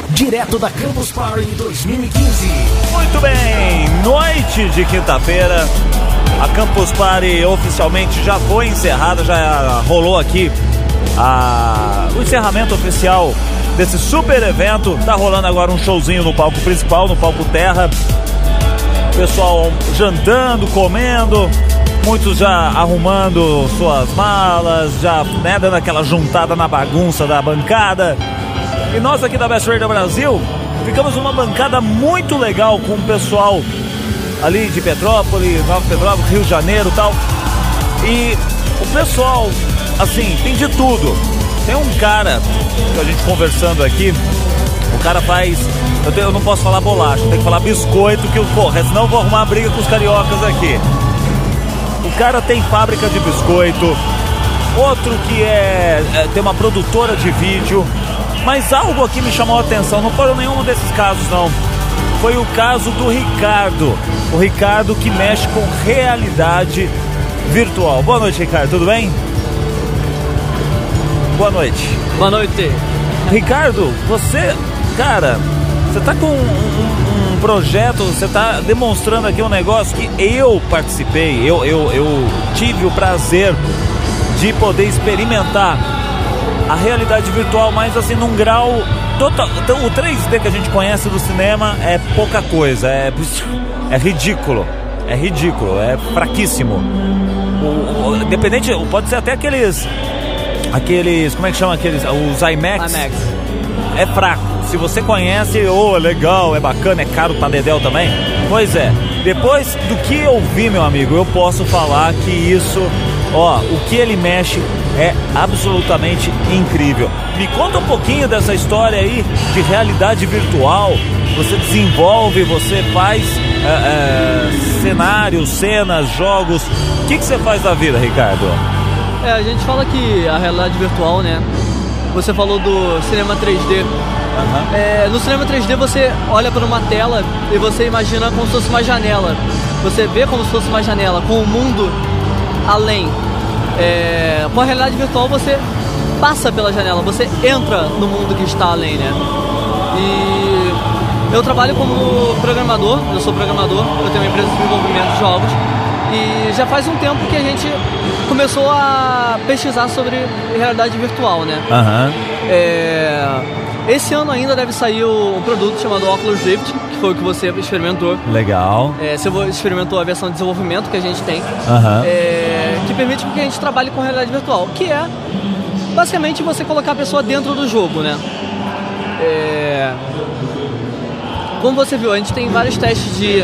Direto da Campus Party 2015. Muito bem, noite de quinta-feira. A Campus Party oficialmente já foi encerrada, já rolou aqui a... o encerramento oficial desse super evento. Tá rolando agora um showzinho no palco principal, no palco Terra. Pessoal jantando, comendo, muitos já arrumando suas malas, já né, dando aquela juntada na bagunça da bancada. E nós aqui da Best Radio Brasil ficamos uma bancada muito legal com o pessoal ali de Petrópolis, Nova Petrópolis, Rio de Janeiro tal. E o pessoal, assim, tem de tudo. Tem um cara que a gente conversando aqui, o cara faz. Eu, tenho, eu não posso falar bolacha, tem que falar biscoito que corro, senão eu vou arrumar briga com os cariocas aqui. O cara tem fábrica de biscoito, outro que é, é tem uma produtora de vídeo, mas algo aqui me chamou a atenção, não foram nenhum desses casos não. Foi o caso do Ricardo. O Ricardo que mexe com realidade virtual. Boa noite, Ricardo, tudo bem? Boa noite. Boa noite. Ricardo, você, cara, você tá com um, um, um projeto, você tá demonstrando aqui um negócio que eu participei, eu, eu, eu tive o prazer de poder experimentar a realidade virtual, mas assim, num grau total. Então, o 3D que a gente conhece do cinema é pouca coisa, é, é ridículo. É ridículo, é fraquíssimo. O, o, independente, pode ser até aqueles. Aqueles. Como é que chama aqueles? Os IMAX. IMAX. É fraco. Se você conhece, oh, é legal, é bacana, é caro pra Dedel também. Pois é. Depois do que eu vi, meu amigo, eu posso falar que isso, ó, o que ele mexe é absolutamente incrível. Me conta um pouquinho dessa história aí de realidade virtual. Você desenvolve, você faz é, é, cenários, cenas, jogos. O que, que você faz da vida, Ricardo? É, a gente fala que a realidade virtual, né? Você falou do cinema 3D. Uhum. É, no cinema 3D você olha para uma tela e você imagina como se fosse uma janela. Você vê como se fosse uma janela com o mundo além. É, com a realidade virtual você passa pela janela, você entra no mundo que está além, né? E eu trabalho como programador, eu sou programador, eu tenho uma empresa de desenvolvimento de jogos e já faz um tempo que a gente começou a pesquisar sobre realidade virtual, né? Aham. É, esse ano ainda deve sair o produto chamado Oculus Rift, que foi o que você experimentou. Legal. É, você experimentou a versão de desenvolvimento que a gente tem, Aham. é, que permite que a gente trabalhe com realidade virtual, que é basicamente você colocar a pessoa dentro do jogo, né? É, como você viu, a gente tem vários testes de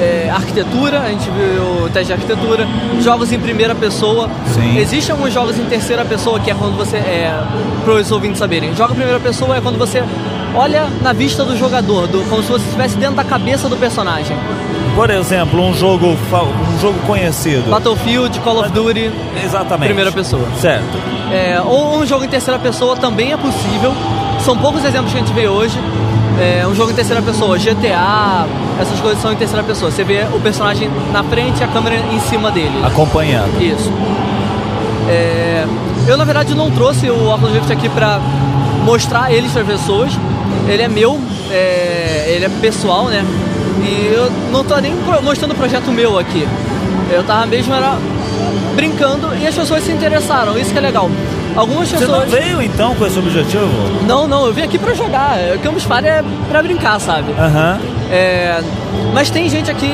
é, arquitetura, a gente viu o teste de arquitetura, jogos em primeira pessoa. Sim. Existem alguns jogos em terceira pessoa, que é quando você. É, para os ouvintes saberem. Jogo em primeira pessoa é quando você olha na vista do jogador, do, como se você estivesse dentro da cabeça do personagem. Por exemplo, um jogo, um jogo conhecido. Battlefield, Call of Duty, Exatamente. primeira pessoa. Certo. É, ou um jogo em terceira pessoa também é possível. São poucos exemplos que a gente vê hoje. É, um jogo em terceira pessoa, GTA, essas coisas são em terceira pessoa. Você vê o personagem na frente e a câmera em cima dele. Acompanhando. Isso. É, eu, na verdade, não trouxe o Oculus Rift aqui pra mostrar eles para pessoas. Ele é meu, é, ele é pessoal, né? E eu não tô nem mostrando o projeto meu aqui. Eu tava mesmo era brincando e as pessoas se interessaram, isso que é legal. Algumas Você pessoas. não veio então com esse objetivo? Não, não, eu vim aqui pra jogar. O Campus Party é pra brincar, sabe? Aham. É, mas tem gente aqui,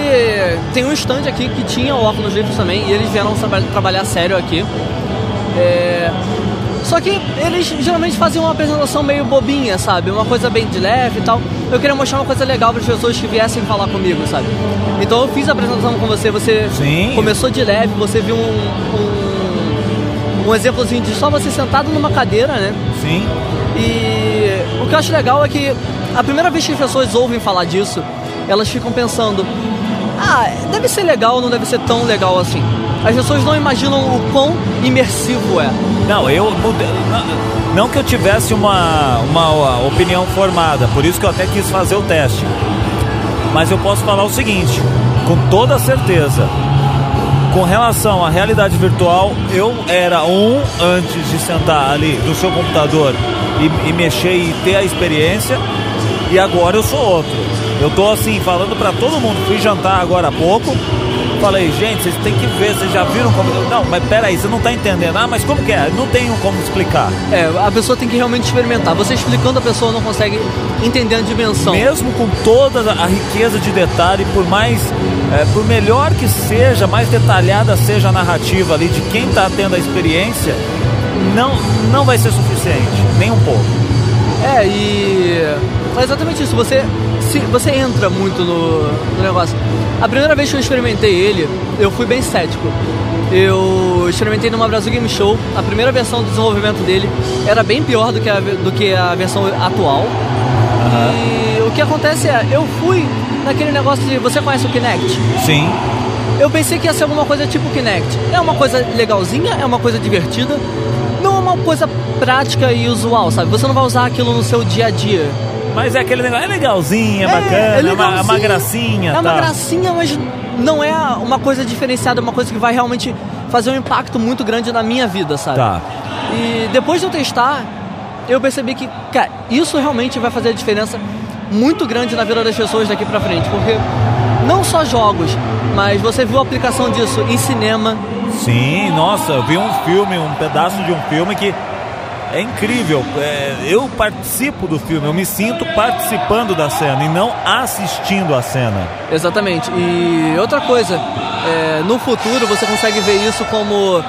tem um stand aqui que tinha o Oculus Rift também e eles vieram traba- trabalhar sério aqui. É, só que eles geralmente faziam uma apresentação meio bobinha, sabe? Uma coisa bem de leve e tal. Eu queria mostrar uma coisa legal para as pessoas que viessem falar comigo, sabe? Então eu fiz a apresentação com você, você Sim. começou de leve, você viu um, um, um exemplozinho de só você sentado numa cadeira, né? Sim. E o que eu acho legal é que a primeira vez que as pessoas ouvem falar disso, elas ficam pensando: ah, deve ser legal, não deve ser tão legal assim. As pessoas não imaginam o quão imersivo é. Não, eu mudei- não- que eu tivesse uma, uma opinião formada, por isso que eu até quis fazer o teste. Mas eu posso falar o seguinte, com toda certeza. Com relação à realidade virtual, eu era um antes de sentar ali no seu computador e, e mexer e ter a experiência. E agora eu sou outro. Eu tô assim, falando para todo mundo. Fui jantar agora há pouco. Falei, gente, vocês têm que ver, vocês já viram como. Não, mas peraí, você não tá entendendo. Ah, mas como que é? Não tenho como explicar. É, a pessoa tem que realmente experimentar. Você explicando, a pessoa não consegue entender a dimensão. Mesmo com toda a riqueza de detalhe, por mais. É, por melhor que seja, mais detalhada seja a narrativa ali de quem tá tendo a experiência, não, não vai ser suficiente, nem um pouco. É, e. É exatamente isso. Você, se, você entra muito no, no negócio. A primeira vez que eu experimentei ele, eu fui bem cético. Eu experimentei numa Brasil Game Show. A primeira versão do desenvolvimento dele era bem pior do que a, do que a versão atual. Uhum. E o que acontece é, eu fui naquele negócio de. Você conhece o Kinect? Sim. Eu pensei que ia ser alguma coisa tipo Kinect. É uma coisa legalzinha, é uma coisa divertida. Não é uma coisa prática e usual, sabe? Você não vai usar aquilo no seu dia a dia. Mas é aquele negócio, é legalzinho, é, é bacana, é, é uma, uma, gracinha. É tá. uma gracinha, mas não é uma coisa diferenciada, é uma coisa que vai realmente fazer um impacto muito grande na minha vida, sabe? Tá. E depois de eu testar, eu percebi que, cara, isso realmente vai fazer a diferença muito grande na vida das pessoas daqui pra frente, porque não só jogos, mas você viu a aplicação disso em cinema. Sim, nossa, eu vi um filme, um pedaço de um filme que é incrível. É, eu participo do filme, eu me sinto participando da cena e não assistindo a cena. Exatamente. E outra coisa, é, no futuro você consegue ver isso como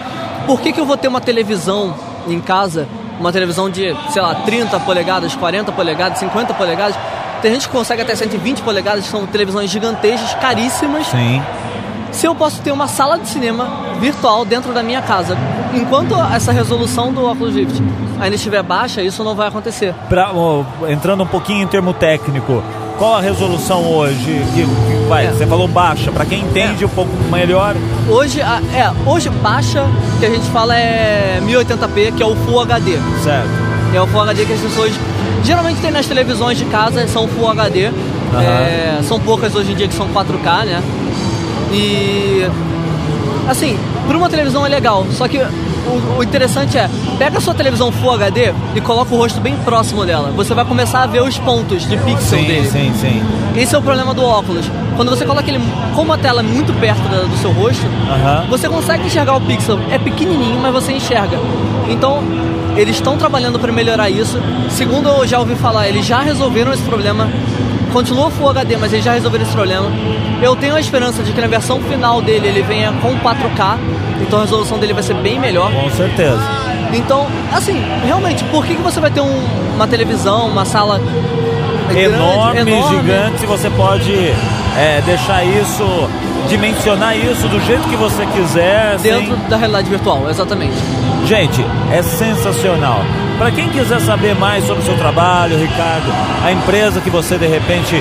por que, que eu vou ter uma televisão em casa, uma televisão de, sei lá, 30 polegadas, 40 polegadas, 50 polegadas. Tem gente que consegue até 120 polegadas, que são televisões gigantescas, caríssimas. Sim se eu posso ter uma sala de cinema virtual dentro da minha casa. Enquanto essa resolução do Oculus Rift ainda estiver baixa, isso não vai acontecer. Pra, oh, entrando um pouquinho em termo técnico, qual a resolução hoje? Que, que vai, é. Você falou baixa, para quem entende é. um pouco melhor. Hoje, é, hoje baixa, que a gente fala é 1080p, que é o Full HD. Certo. É o Full HD que as pessoas geralmente tem nas televisões de casa, são Full HD. Uhum. É, são poucas hoje em dia que são 4K, né? E assim, para uma televisão é legal, só que o, o, interessante é, pega a sua televisão Full HD e coloca o rosto bem próximo dela. Você vai começar a ver os pontos de pixel sim, dele. Sim, sim. Esse é o problema do óculos. Quando você coloca ele, como a tela é muito perto da, do seu rosto, você consegue enxergar o pixel. É pequenininho, mas você enxerga. Então, eles estão trabalhando para melhorar isso. Segundo eu já ouvi falar, eles já resolveram esse problema continua Full HD, mas eles já resolveram esse problema. Eu tenho a esperança de que na versão final dele ele venha com 4K, então a resolução dele vai ser bem melhor. Com certeza. Então, assim, realmente, por que, que você vai ter um, uma televisão, uma sala enorme, grande, enorme, gigante, se você pode é, deixar isso, dimensionar isso do jeito que você quiser. Dentro sem... da realidade virtual, exatamente. Gente, é sensacional. Para quem quiser saber mais sobre o seu trabalho, Ricardo, a empresa que você de repente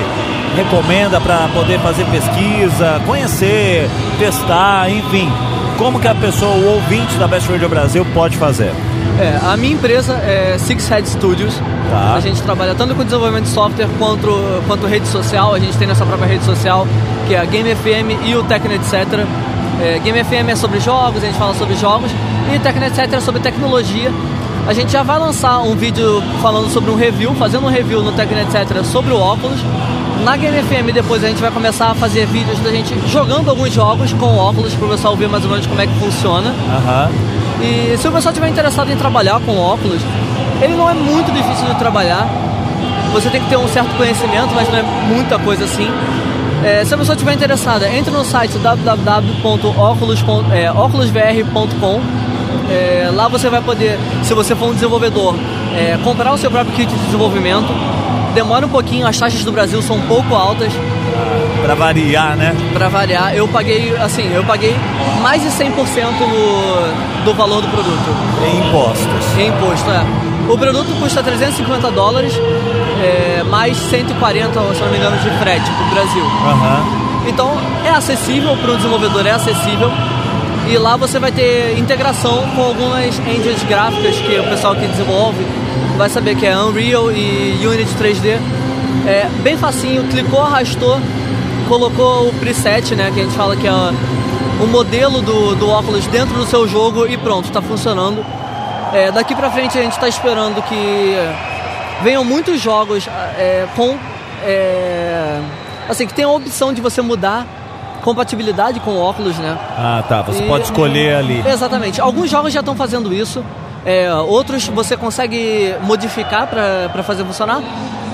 recomenda para poder fazer pesquisa, conhecer, testar, enfim, como que a pessoa, o ouvinte da Best Radio Brasil pode fazer? É, a minha empresa é Six Head Studios. Tá. A gente trabalha tanto com desenvolvimento de software quanto, quanto rede social. A gente tem nossa própria rede social, que é a Game FM e o Tecno Etc. É, Game FM é sobre jogos, a gente fala sobre jogos, e Tecno Etc é sobre tecnologia. A gente já vai lançar um vídeo falando sobre um review, fazendo um review no Tecno Etc sobre o óculos. Na Game FM depois a gente vai começar a fazer vídeos da gente jogando alguns jogos com óculos para o pessoal ver mais ou menos como é que funciona. Uhum. E se o pessoal estiver interessado em trabalhar com óculos, ele não é muito difícil de trabalhar. Você tem que ter um certo conhecimento, mas não é muita coisa assim. É, se a pessoa estiver interessada, entre no site www.oculusvr.com. É, lá você vai poder, se você for um desenvolvedor, é, comprar o seu próprio kit de desenvolvimento. Demora um pouquinho, as taxas do Brasil são um pouco altas. Para variar, né? Para variar, eu paguei, assim, eu paguei mais de 100% do, do valor do produto. Em impostos. Em imposto, é. O produto custa 350 dólares, é, mais 140, se não me engano, de frete para o Brasil. Uhum. Então, é acessível para o desenvolvedor, é acessível. E lá você vai ter integração com algumas engines gráficas que o pessoal que desenvolve vai saber que é Unreal e Unity 3D. É bem facinho, clicou, arrastou, colocou o preset, né, que a gente fala que é o modelo do, do óculos dentro do seu jogo e pronto, está funcionando. É, daqui para frente a gente está esperando que venham muitos jogos é, com é, assim, que tem a opção de você mudar compatibilidade com o óculos, né? Ah, tá. Você E- pode escolher ali. Exatamente. Alguns jogos já estão fazendo isso. É, outros você consegue modificar para fazer funcionar.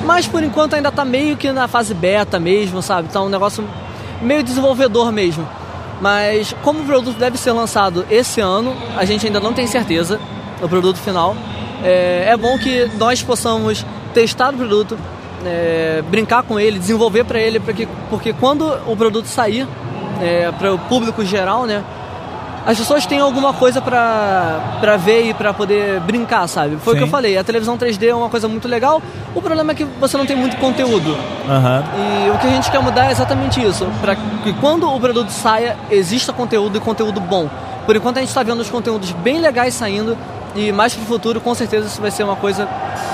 Mas por enquanto ainda tá meio que na fase beta mesmo, sabe? Tá um negócio meio desenvolvedor mesmo. Mas como o produto deve ser lançado esse ano, a gente ainda não tem certeza do produto final. É, é bom que nós possamos testar o produto, é, brincar com ele, desenvolver para ele, porque, porque quando o produto sair para o público geral, né? As pessoas têm alguma coisa pra, pra ver e pra poder brincar, sabe? Foi o que eu falei, a televisão 3D é uma coisa muito legal, o problema é que você não tem muito conteúdo. Aham. E o que a gente quer mudar é exatamente isso, para que quando o produto saia, exista conteúdo e conteúdo bom. Por enquanto a gente está vendo os conteúdos bem legais saindo e mais pro futuro, com certeza isso vai ser uma coisa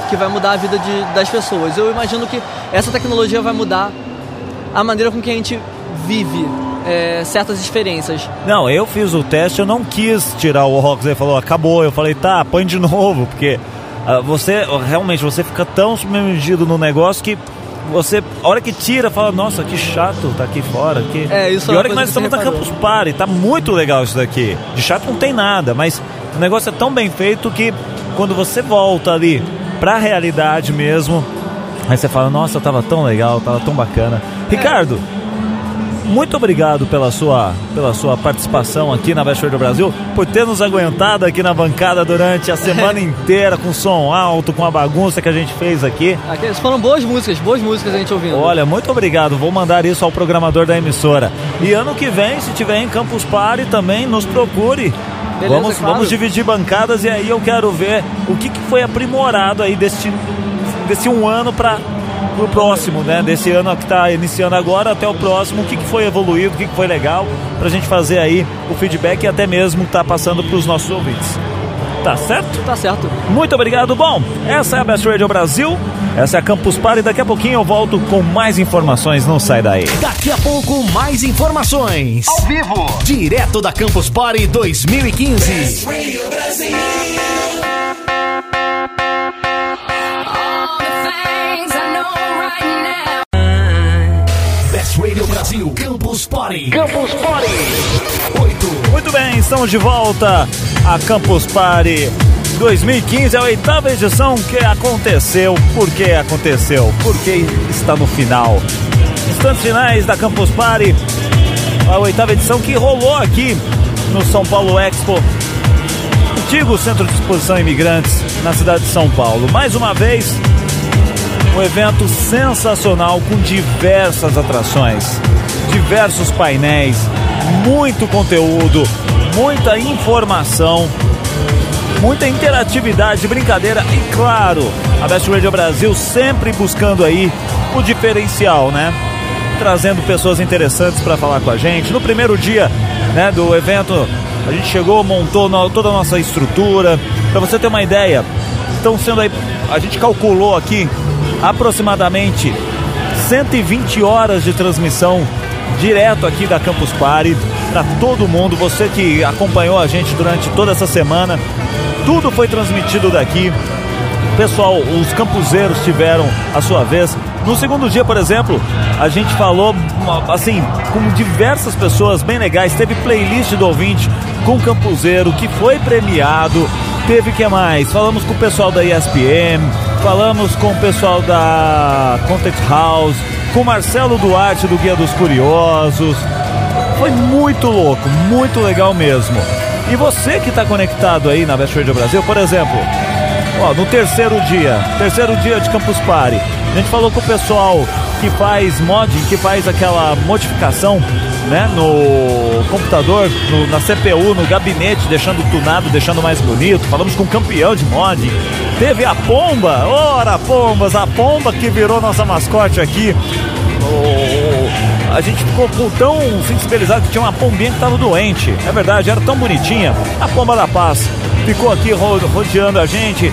que vai mudar a vida de, das pessoas. Eu imagino que essa tecnologia vai mudar a maneira com que a gente vive é, certas experiências. Não, eu fiz o teste, eu não quis tirar o óculos. Ele falou, acabou. Eu falei, tá, põe de novo, porque ah, você, realmente, você fica tão submergido no negócio que você, a hora que tira, fala, nossa, que chato tá aqui fora. Que... É, isso é e a hora que nós estamos na. Campus Party, tá muito legal isso daqui. De chato não tem nada, mas o negócio é tão bem feito que quando você volta ali pra realidade mesmo, aí você fala, nossa, tava tão legal, tava tão bacana. Ricardo, muito obrigado pela sua, pela sua participação aqui na Best Radio Brasil, por ter nos aguentado aqui na bancada durante a semana inteira, com som alto, com a bagunça que a gente fez aqui. Aqueles foram boas músicas, boas músicas a gente ouvindo. Olha, muito obrigado. Vou mandar isso ao programador da emissora. E ano que vem, se tiver em Campus Party, também nos procure. Beleza, vamos, claro. vamos dividir bancadas e aí eu quero ver o que, que foi aprimorado aí desse, desse um ano para o próximo, né? Desse ano que está iniciando agora até o próximo, o que, que foi evoluído, o que, que foi legal, pra gente fazer aí o feedback e até mesmo tá passando pros nossos ouvintes. Tá certo? Tá certo. Muito obrigado. Bom, essa é a Best Radio Brasil, essa é a Campus Party. Daqui a pouquinho eu volto com mais informações. Não sai daí. Daqui a pouco, mais informações. Ao vivo. Direto da Campus Party 2015. Best Campus Party. Campus Party. 8. Muito bem, estamos de volta a Campus Party 2015, a oitava edição que aconteceu. Por que aconteceu? Porque está no final. Instantes finais da Campus Party, a oitava edição que rolou aqui no São Paulo Expo, antigo Centro de Exposição Imigrantes na cidade de São Paulo. Mais uma vez, um evento sensacional com diversas atrações, diversos painéis, muito conteúdo, muita informação, muita interatividade, brincadeira e claro, a Best Radio Brasil sempre buscando aí o diferencial, né? Trazendo pessoas interessantes para falar com a gente. No primeiro dia, né, do evento, a gente chegou, montou toda a nossa estrutura. Para você ter uma ideia, estão sendo aí, a gente calculou aqui aproximadamente 120 horas de transmissão direto aqui da Campus Party para todo mundo. Você que acompanhou a gente durante toda essa semana, tudo foi transmitido daqui. Pessoal, os campuseiros tiveram a sua vez. No segundo dia, por exemplo, a gente falou assim com diversas pessoas bem legais. Teve playlist do ouvinte com campuseiro que foi premiado. Teve que mais? Falamos com o pessoal da ESPM, falamos com o pessoal da Contact House, com Marcelo Duarte do Guia dos Curiosos. Foi muito louco, muito legal mesmo. E você que está conectado aí na Best Radio Brasil, por exemplo, Ó, no terceiro dia, terceiro dia de Campus Party, a gente falou com o pessoal que faz modding, que faz aquela modificação, né, no computador, no- na CPU, no gabinete, deixando tunado, deixando mais bonito. Falamos com o campeão de modding. Teve a Pomba, ora Pombas, a Pomba que virou nossa mascote aqui. A gente ficou tão sensibilizado que tinha uma pombinha que estava doente. É verdade, era tão bonitinha. A Pomba da Paz ficou aqui ro- rodeando a gente.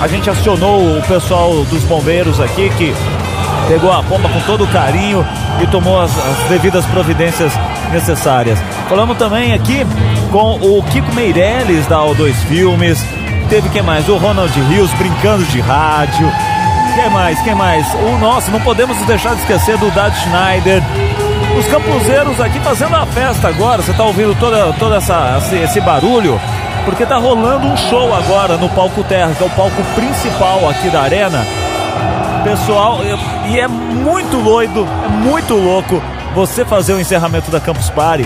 A gente acionou o pessoal dos bombeiros aqui que pegou a pomba com todo carinho e tomou as, as devidas providências necessárias. Falamos também aqui com o Kiko Meirelles da O2 Filmes. Teve quem mais? O Ronald Rios brincando de rádio. Quem mais? Quem mais? O nosso, não podemos deixar de esquecer do Dad Schneider. Os campuseiros aqui fazendo a festa agora. Você tá ouvindo toda, toda essa, esse, barulho? Porque tá rolando um show agora no palco Terra, que é o palco principal aqui da arena. Pessoal, e é muito doido, é muito louco você fazer o encerramento da Campus Party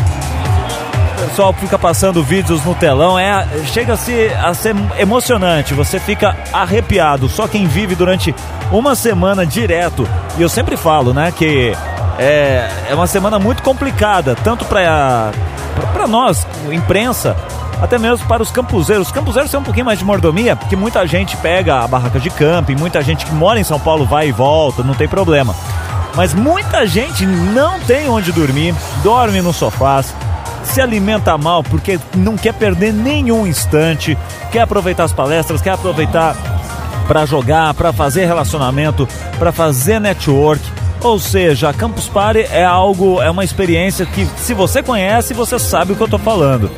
o pessoal fica passando vídeos no telão, é, chega a ser, a ser emocionante, você fica arrepiado. Só quem vive durante uma semana direto, e eu sempre falo, né, que é, é uma semana muito complicada, tanto para nós, imprensa, até mesmo para os campuseiros. Os campuseiros têm um pouquinho mais de mordomia, porque muita gente pega a barraca de camping, muita gente que mora em São Paulo vai e volta, não tem problema. Mas muita gente não tem onde dormir, dorme nos sofás, se alimenta mal porque não quer perder nenhum instante, quer aproveitar as palestras, quer aproveitar para jogar, para fazer relacionamento, para fazer network. Ou seja, a Campus Party é algo, é uma experiência que se você conhece, você sabe o que eu estou falando.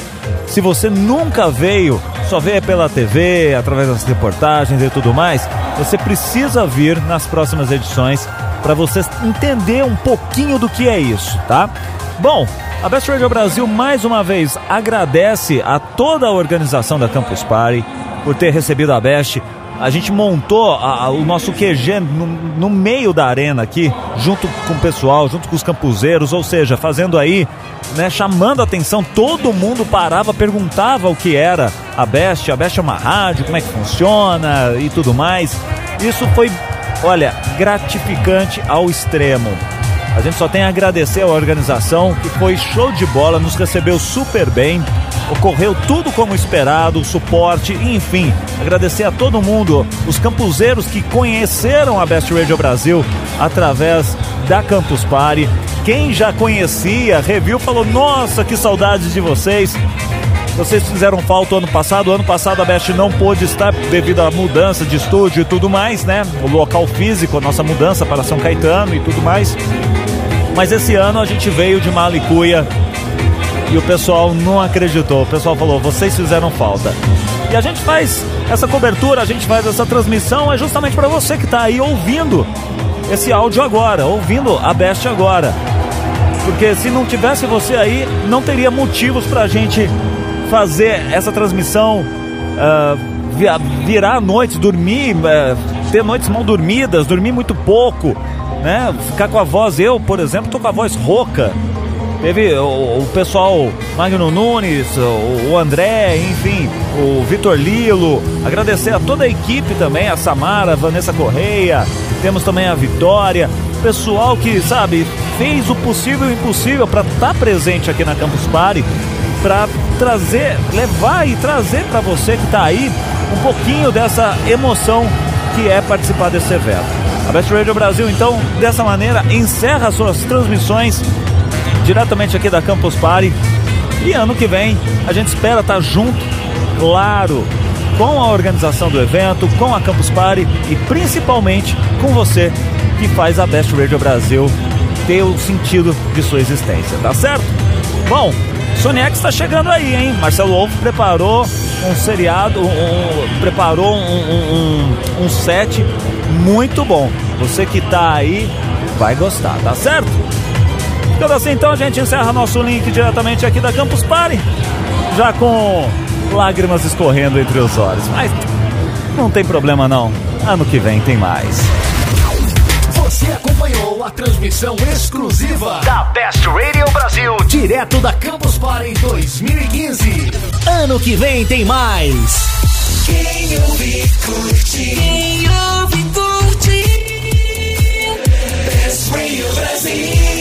Se você nunca veio, só vê pela TV, através das reportagens e tudo mais, você precisa vir nas próximas edições para você entender um pouquinho do que é isso, tá? Bom, a Best Radio Brasil mais uma vez agradece a toda a organização da Campus Party por ter recebido a Best. A gente montou a, a, o nosso QG no, no, meio da arena aqui, junto com o pessoal, junto com os campuseiros, ou seja, fazendo aí, né, chamando a atenção, todo mundo parava, perguntava o que era a Best, a Best é uma rádio, como é que funciona e tudo mais. Isso foi, olha, gratificante ao extremo. A gente só tem a agradecer a organização, que foi show de bola, nos recebeu super bem, ocorreu tudo como esperado, o suporte, enfim. Agradecer a todo mundo, os campuseiros que conheceram a Best Radio Brasil através da Campus Party. Quem já conhecia, review, falou: Nossa, que saudades de vocês. Vocês fizeram falta ano passado. Ano passado a Best não pôde estar devido à mudança de estúdio e tudo mais, né? O local físico, a nossa mudança para São Caetano e tudo mais. Mas esse ano a gente veio de Malicuia e o pessoal não acreditou. O pessoal falou: vocês fizeram falta. E a gente faz essa cobertura, a gente faz essa transmissão, é justamente para você que está aí ouvindo esse áudio agora, ouvindo a Best agora. Porque se não tivesse você aí, não teria motivos para a gente fazer essa transmissão, uh, virar noites, dormir, uh, ter noites mal dormidas, dormir muito pouco né? Ficar com a voz, eu, por exemplo, tô com a voz rouca. Teve o, o pessoal Magno Nunes, o, o, André, enfim, o Vitor Lilo. Agradecer a toda a equipe também, a Samara, a Vanessa Correia. Temos também a Vitória. Pessoal que, sabe, fez o possível e o impossível para estar tá presente aqui na Campus Party, para trazer, levar e trazer para você que está aí um pouquinho dessa emoção que é participar desse evento. A Best Radio Brasil, então, dessa maneira, encerra suas transmissões diretamente aqui da Campus Party. E ano que vem a gente espera estar junto, claro, com a organização do evento, com a Campus Party e principalmente com você que faz a Best Radio Brasil ter o sentido de sua existência, tá certo? Bom, Sony X está chegando aí, hein? Marcelo Wolf preparou um seriado, um, um, preparou um, um, set muito bom. Você que tá aí vai gostar, tá certo? Ficando assim, então a gente encerra nosso link diretamente aqui da Campus Party, já com lágrimas escorrendo entre os olhos. Mas não tem problema não. Ano que vem tem mais. Você acompanhou a transmissão exclusiva da Best Radio Brasil, direto da Campus Party 2015. Ano que vem tem mais. Quem ouve, curte. Quem ouve, curte. Best Radio Brasil.